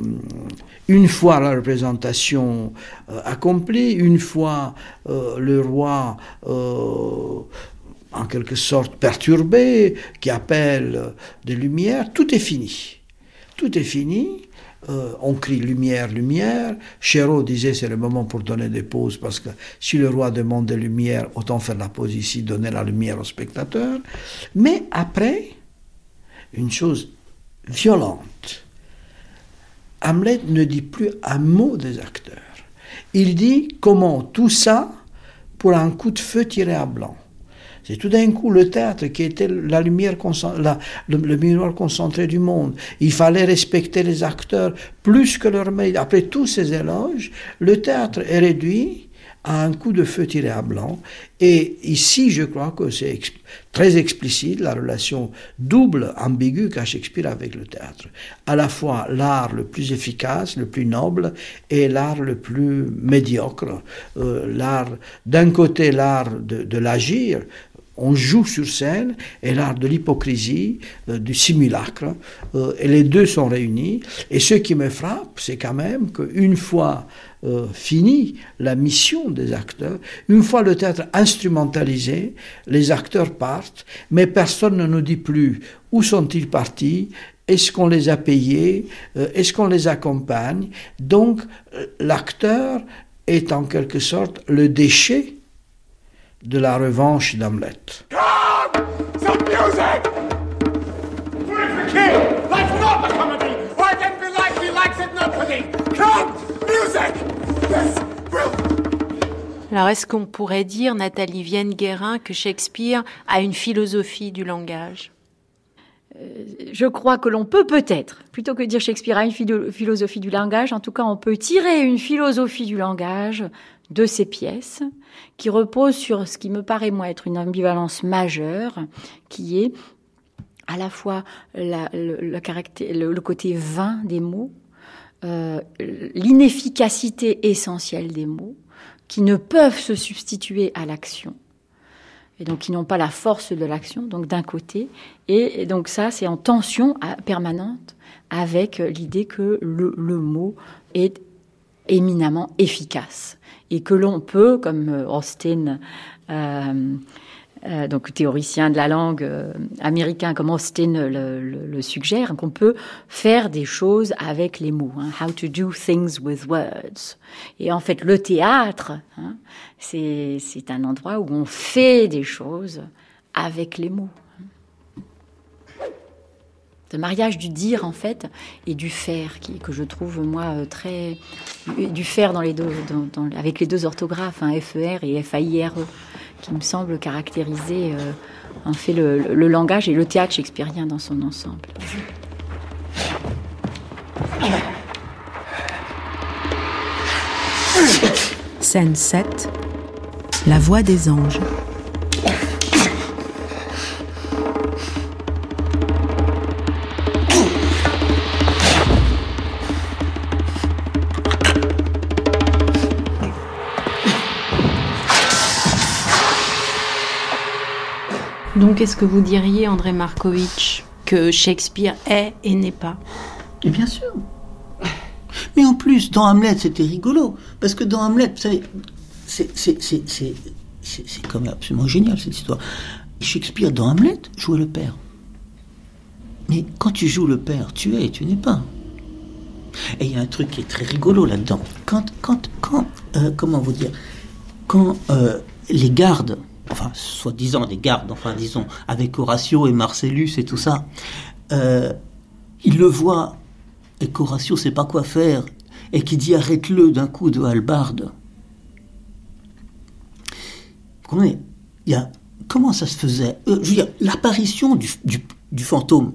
une fois la représentation euh, accomplie, une fois euh, le roi en quelque sorte perturbé, qui appelle des lumières, tout est fini. Tout est fini. on crie lumière, lumière. Chéreau disait c'est le moment pour donner des pauses parce que si le roi demande des lumières, autant faire la pause ici, donner la lumière au spectateur. Mais après, une chose violente. Hamlet ne dit plus un mot des acteurs. Il dit comment tout ça pour un coup de feu tiré à blanc. C'est tout d'un coup le théâtre qui était la lumière, le, miroir concentré du monde. Il fallait respecter les acteurs plus que leur mérite. Après tous ces éloges, le théâtre est réduit à un coup de feu tiré à blanc. Et ici, je crois que c'est très explicite la relation double, ambiguë qu'a Shakespeare avec le théâtre. À la fois l'art le plus efficace, le plus noble, et l'art le plus médiocre. Euh, l'art, d'un côté, l'art de, l'agir, on joue sur scène et l'art de l'hypocrisie, euh, du simulacre, euh, et les deux sont réunis. Et ce qui me frappe, c'est quand même qu'une fois euh, fini la mission des acteurs, une fois le théâtre instrumentalisé, les acteurs partent, mais personne ne nous dit plus où sont-ils partis, est-ce qu'on les a payés, est-ce qu'on les accompagne. Donc l'acteur est en quelque sorte le déchet de la revanche d'Hamlet. Alors, est-ce qu'on pourrait dire, Nathalie Vienne-Guérin, que Shakespeare a une philosophie du langage? Euh, je crois que l'on peut peut-être, plutôt que dire Shakespeare a une philosophie du langage, en tout cas on peut tirer une philosophie du langage de ces pièces, qui repose sur ce qui me paraît moi être une ambivalence majeure, qui est à la fois le, côté vain des mots, euh, l'inefficacité essentielle des mots, qui ne peuvent se substituer à l'action, et donc qui n'ont pas la force de l'action, donc d'un côté, et, donc ça c'est en tension permanente avec l'idée que le mot est éminemment efficace et que l'on peut, comme euh, Austin, euh, euh, donc théoricien de la langue américain comme Austin le, suggère, qu'on peut faire des choses avec les mots. Hein. how to do things with words. Et en fait, le théâtre, hein, c'est un endroit où on fait des choses avec les mots de mariage du dire en fait et du faire qui, que je trouve moi euh, très du faire dans les deux avec les deux orthographes hein, FER et FAIRE qui me semble caractériser euh, en fait le, le, langage et le théâtre shakespearien dans son ensemble. Scène 7 La voix des anges. Donc, est-ce que vous diriez, André Markovitch, que Shakespeare est et n'est pas? Bien sûr. Mais en plus, dans Hamlet, c'était rigolo. Parce que dans Hamlet, vous savez, c'est même absolument génial cette histoire. Shakespeare, dans Hamlet, jouait le père. Mais quand tu joues le père, tu es et tu n'es pas. Et il y a un truc qui est très rigolo là-dedans. Quand, quand, quand, euh, comment vous dire, quand euh, les gardes enfin, soi-disant des gardes, enfin, disons, avec Horatio et Marcellus et tout ça, euh, il le voit, et qu'Horatio sait pas quoi faire, et qui dit arrête-le d'un coup de halbarde. Vous il y a, comment ça se faisait? Euh, Je veux dire, l'apparition du, du, fantôme.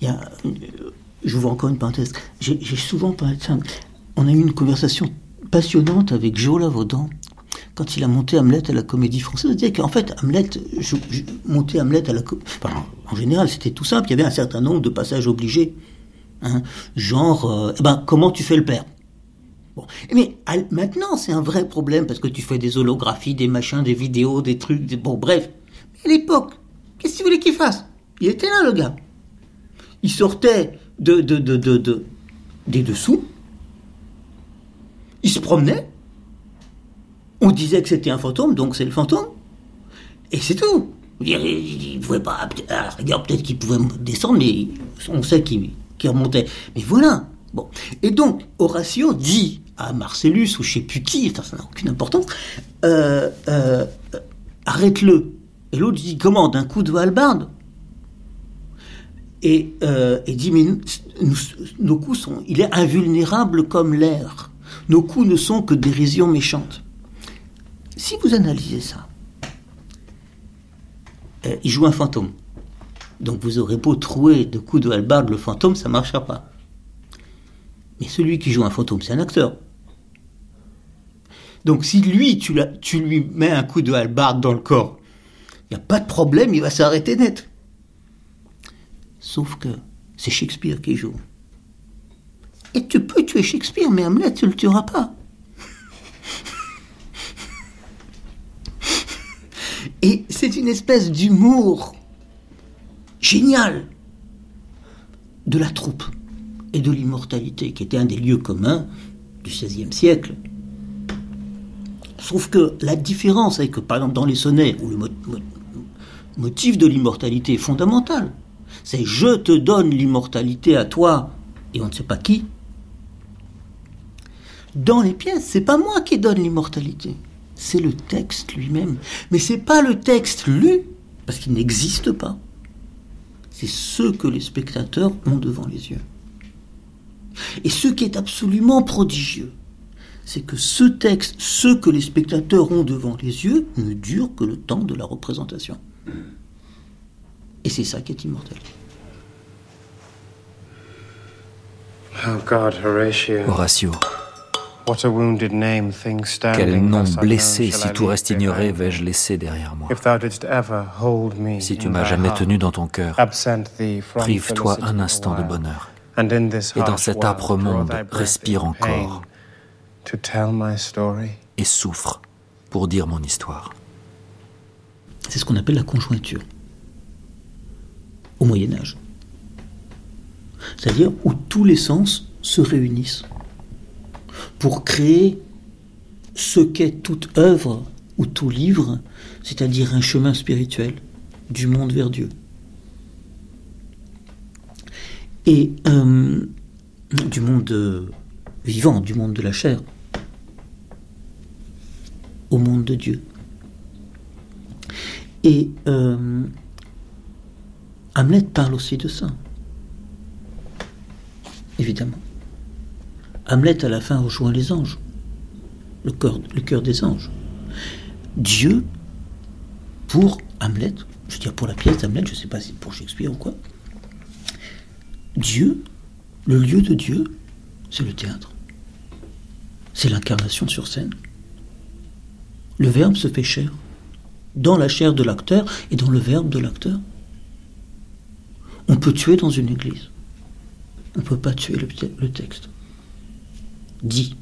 Il y a, euh, je vous encore une parenthèse. J'ai souvent parlé de ça. On a eu une conversation passionnante avec Joe Lavaudan, quand il a monté Hamlet à la Comédie Française, il disait qu'en fait, Hamlet, je, monter Hamlet à la enfin, en général, c'était tout simple. Il y avait un certain nombre de passages obligés, hein, genre, euh, eh ben, comment tu fais le père? Bon. Mais maintenant, c'est un vrai problème parce que tu fais des holographies, des machins, des vidéos, des trucs. Bon, bref. Mais à l'époque, qu'est-ce que tu voulais qu'il fasse? Il était là, le gars. Il sortait de, de, de, de des dessous. Il se promenait on disait que c'était un fantôme, donc c'est le fantôme. Et c'est tout. Il ne pouvait pas. regarde, peut-être qu'il pouvait descendre, mais on sait qu'il remontait. Mais voilà. Et donc, Horatio dit à Marcellus, ou je sais plus qui, ça n'a aucune importance, euh, euh, arrête-le. Et l'autre dit comment D'un coup de halbarde et, euh, et dit mais nos coups sont. Il est invulnérable comme l'air. Nos coups ne sont que dérisions méchantes. Si vous analysez ça, euh, il joue un fantôme. Donc vous aurez beau trouer de coups de halbarde le fantôme, ça ne marchera pas. Mais celui qui joue un fantôme, c'est un acteur. Donc si lui, tu, lui mets un coup de halbarde dans le corps, il n'y a pas de problème, il va s'arrêter net. Sauf que c'est Shakespeare qui joue. Et tu peux tuer Shakespeare, mais Hamlet, tu ne le tueras pas. Et c'est une espèce d'humour génial de la troupe et de l'immortalité, qui était un des lieux communs du XVIe siècle. Sauf que la différence avec, par exemple, dans les sonnets, où le motif de l'immortalité est fondamental, c'est je te donne l'immortalité à toi et on ne sait pas qui. Dans les pièces, c'est pas moi qui donne l'immortalité, c'est le texte lui-même. Mais c'est pas le texte lu, parce qu'il n'existe pas. C'est ce que les spectateurs ont devant les yeux. Et ce qui est absolument prodigieux, c'est que ce texte, ce que les spectateurs ont devant les yeux, ne dure que le temps de la représentation. Et c'est ça qui est immortel. Oh Horatio. Quel nom blessé, si tout reste ignoré, vais-je laisser derrière moi? Si tu m'as jamais tenu dans ton cœur, prive-toi un instant de bonheur. Et dans cet âpre monde, respire encore. et souffre pour dire mon histoire. C'est ce qu'on appelle la conjointure. Au Moyen Âge. C'est-à-dire où tous les sens se réunissent pour créer ce qu'est toute œuvre ou tout livre, c'est-à-dire un chemin spirituel du monde vers Dieu. Et euh, du monde euh, vivant, du monde de la chair, au monde de Dieu. Et euh, Hamlet parle aussi de ça, évidemment. Hamlet, à la fin, rejoint les anges, le cœur, des anges. Dieu, pour Hamlet, je veux dire pour la pièce d'Hamlet, je ne sais pas si pour Shakespeare ou quoi, Dieu, le lieu de Dieu, c'est le théâtre. C'est l'incarnation sur scène. Le verbe se fait chair, dans la chair de l'acteur et dans le verbe de l'acteur. On peut tuer dans une église. On ne peut pas tuer le texte dit,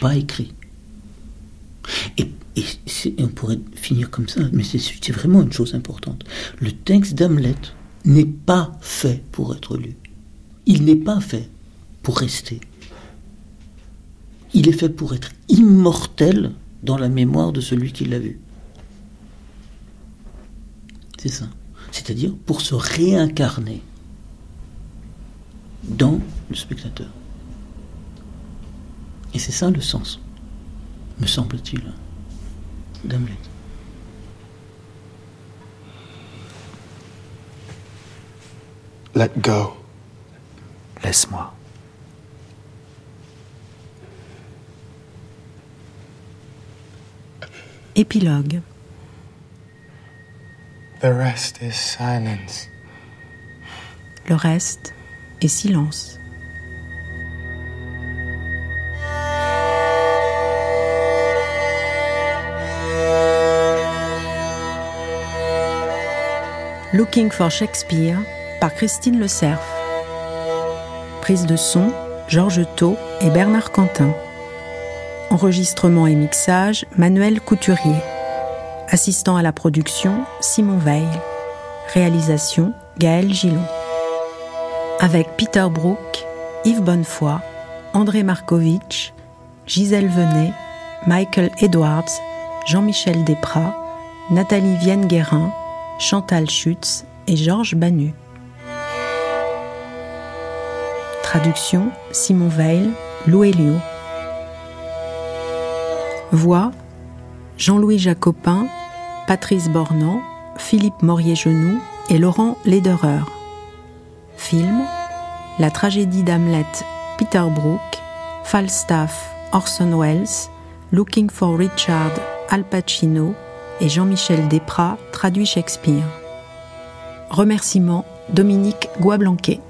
pas écrit. Et, on pourrait finir comme ça, mais c'est vraiment une chose importante. Le texte d'Hamlet n'est pas fait pour être lu. Il n'est pas fait pour rester. Il est fait pour être immortel dans la mémoire de celui qui l'a vu. C'est ça. C'est-à-dire pour se réincarner dans le spectateur. Et c'est ça le sens, me semble-t-il, d'Hamlet. Let go. Laisse-moi. Épilogue. The rest is silence. Le reste est silence. Looking for Shakespeare par Christine Le Cerf. Prise de son, Georges Thau et Bernard Quentin. Enregistrement et mixage, Manuel Couturier. Assistant à la production, Simon Veil. Réalisation, Gaël Gillon. Avec Peter Brook, Yves Bonnefoy, André Markovitch, Gisèle Venet, Michael Edwards, Jean-Michel Desprats, Nathalie Vienne-Guérin, Chantal Schutz et Georges Banu. Traduction Simon Veil, Lou Voix Jean-Louis Jacopin, Patrice Bornand, Philippe Morier-Genoux et Laurent Lederer. Film La tragédie d'Hamlet, Peter Brook, Falstaff, Orson Welles, Looking for Richard, Al Pacino, et Jean-Michel Desprats traduit Shakespeare. Remerciements Dominique Guablanquet.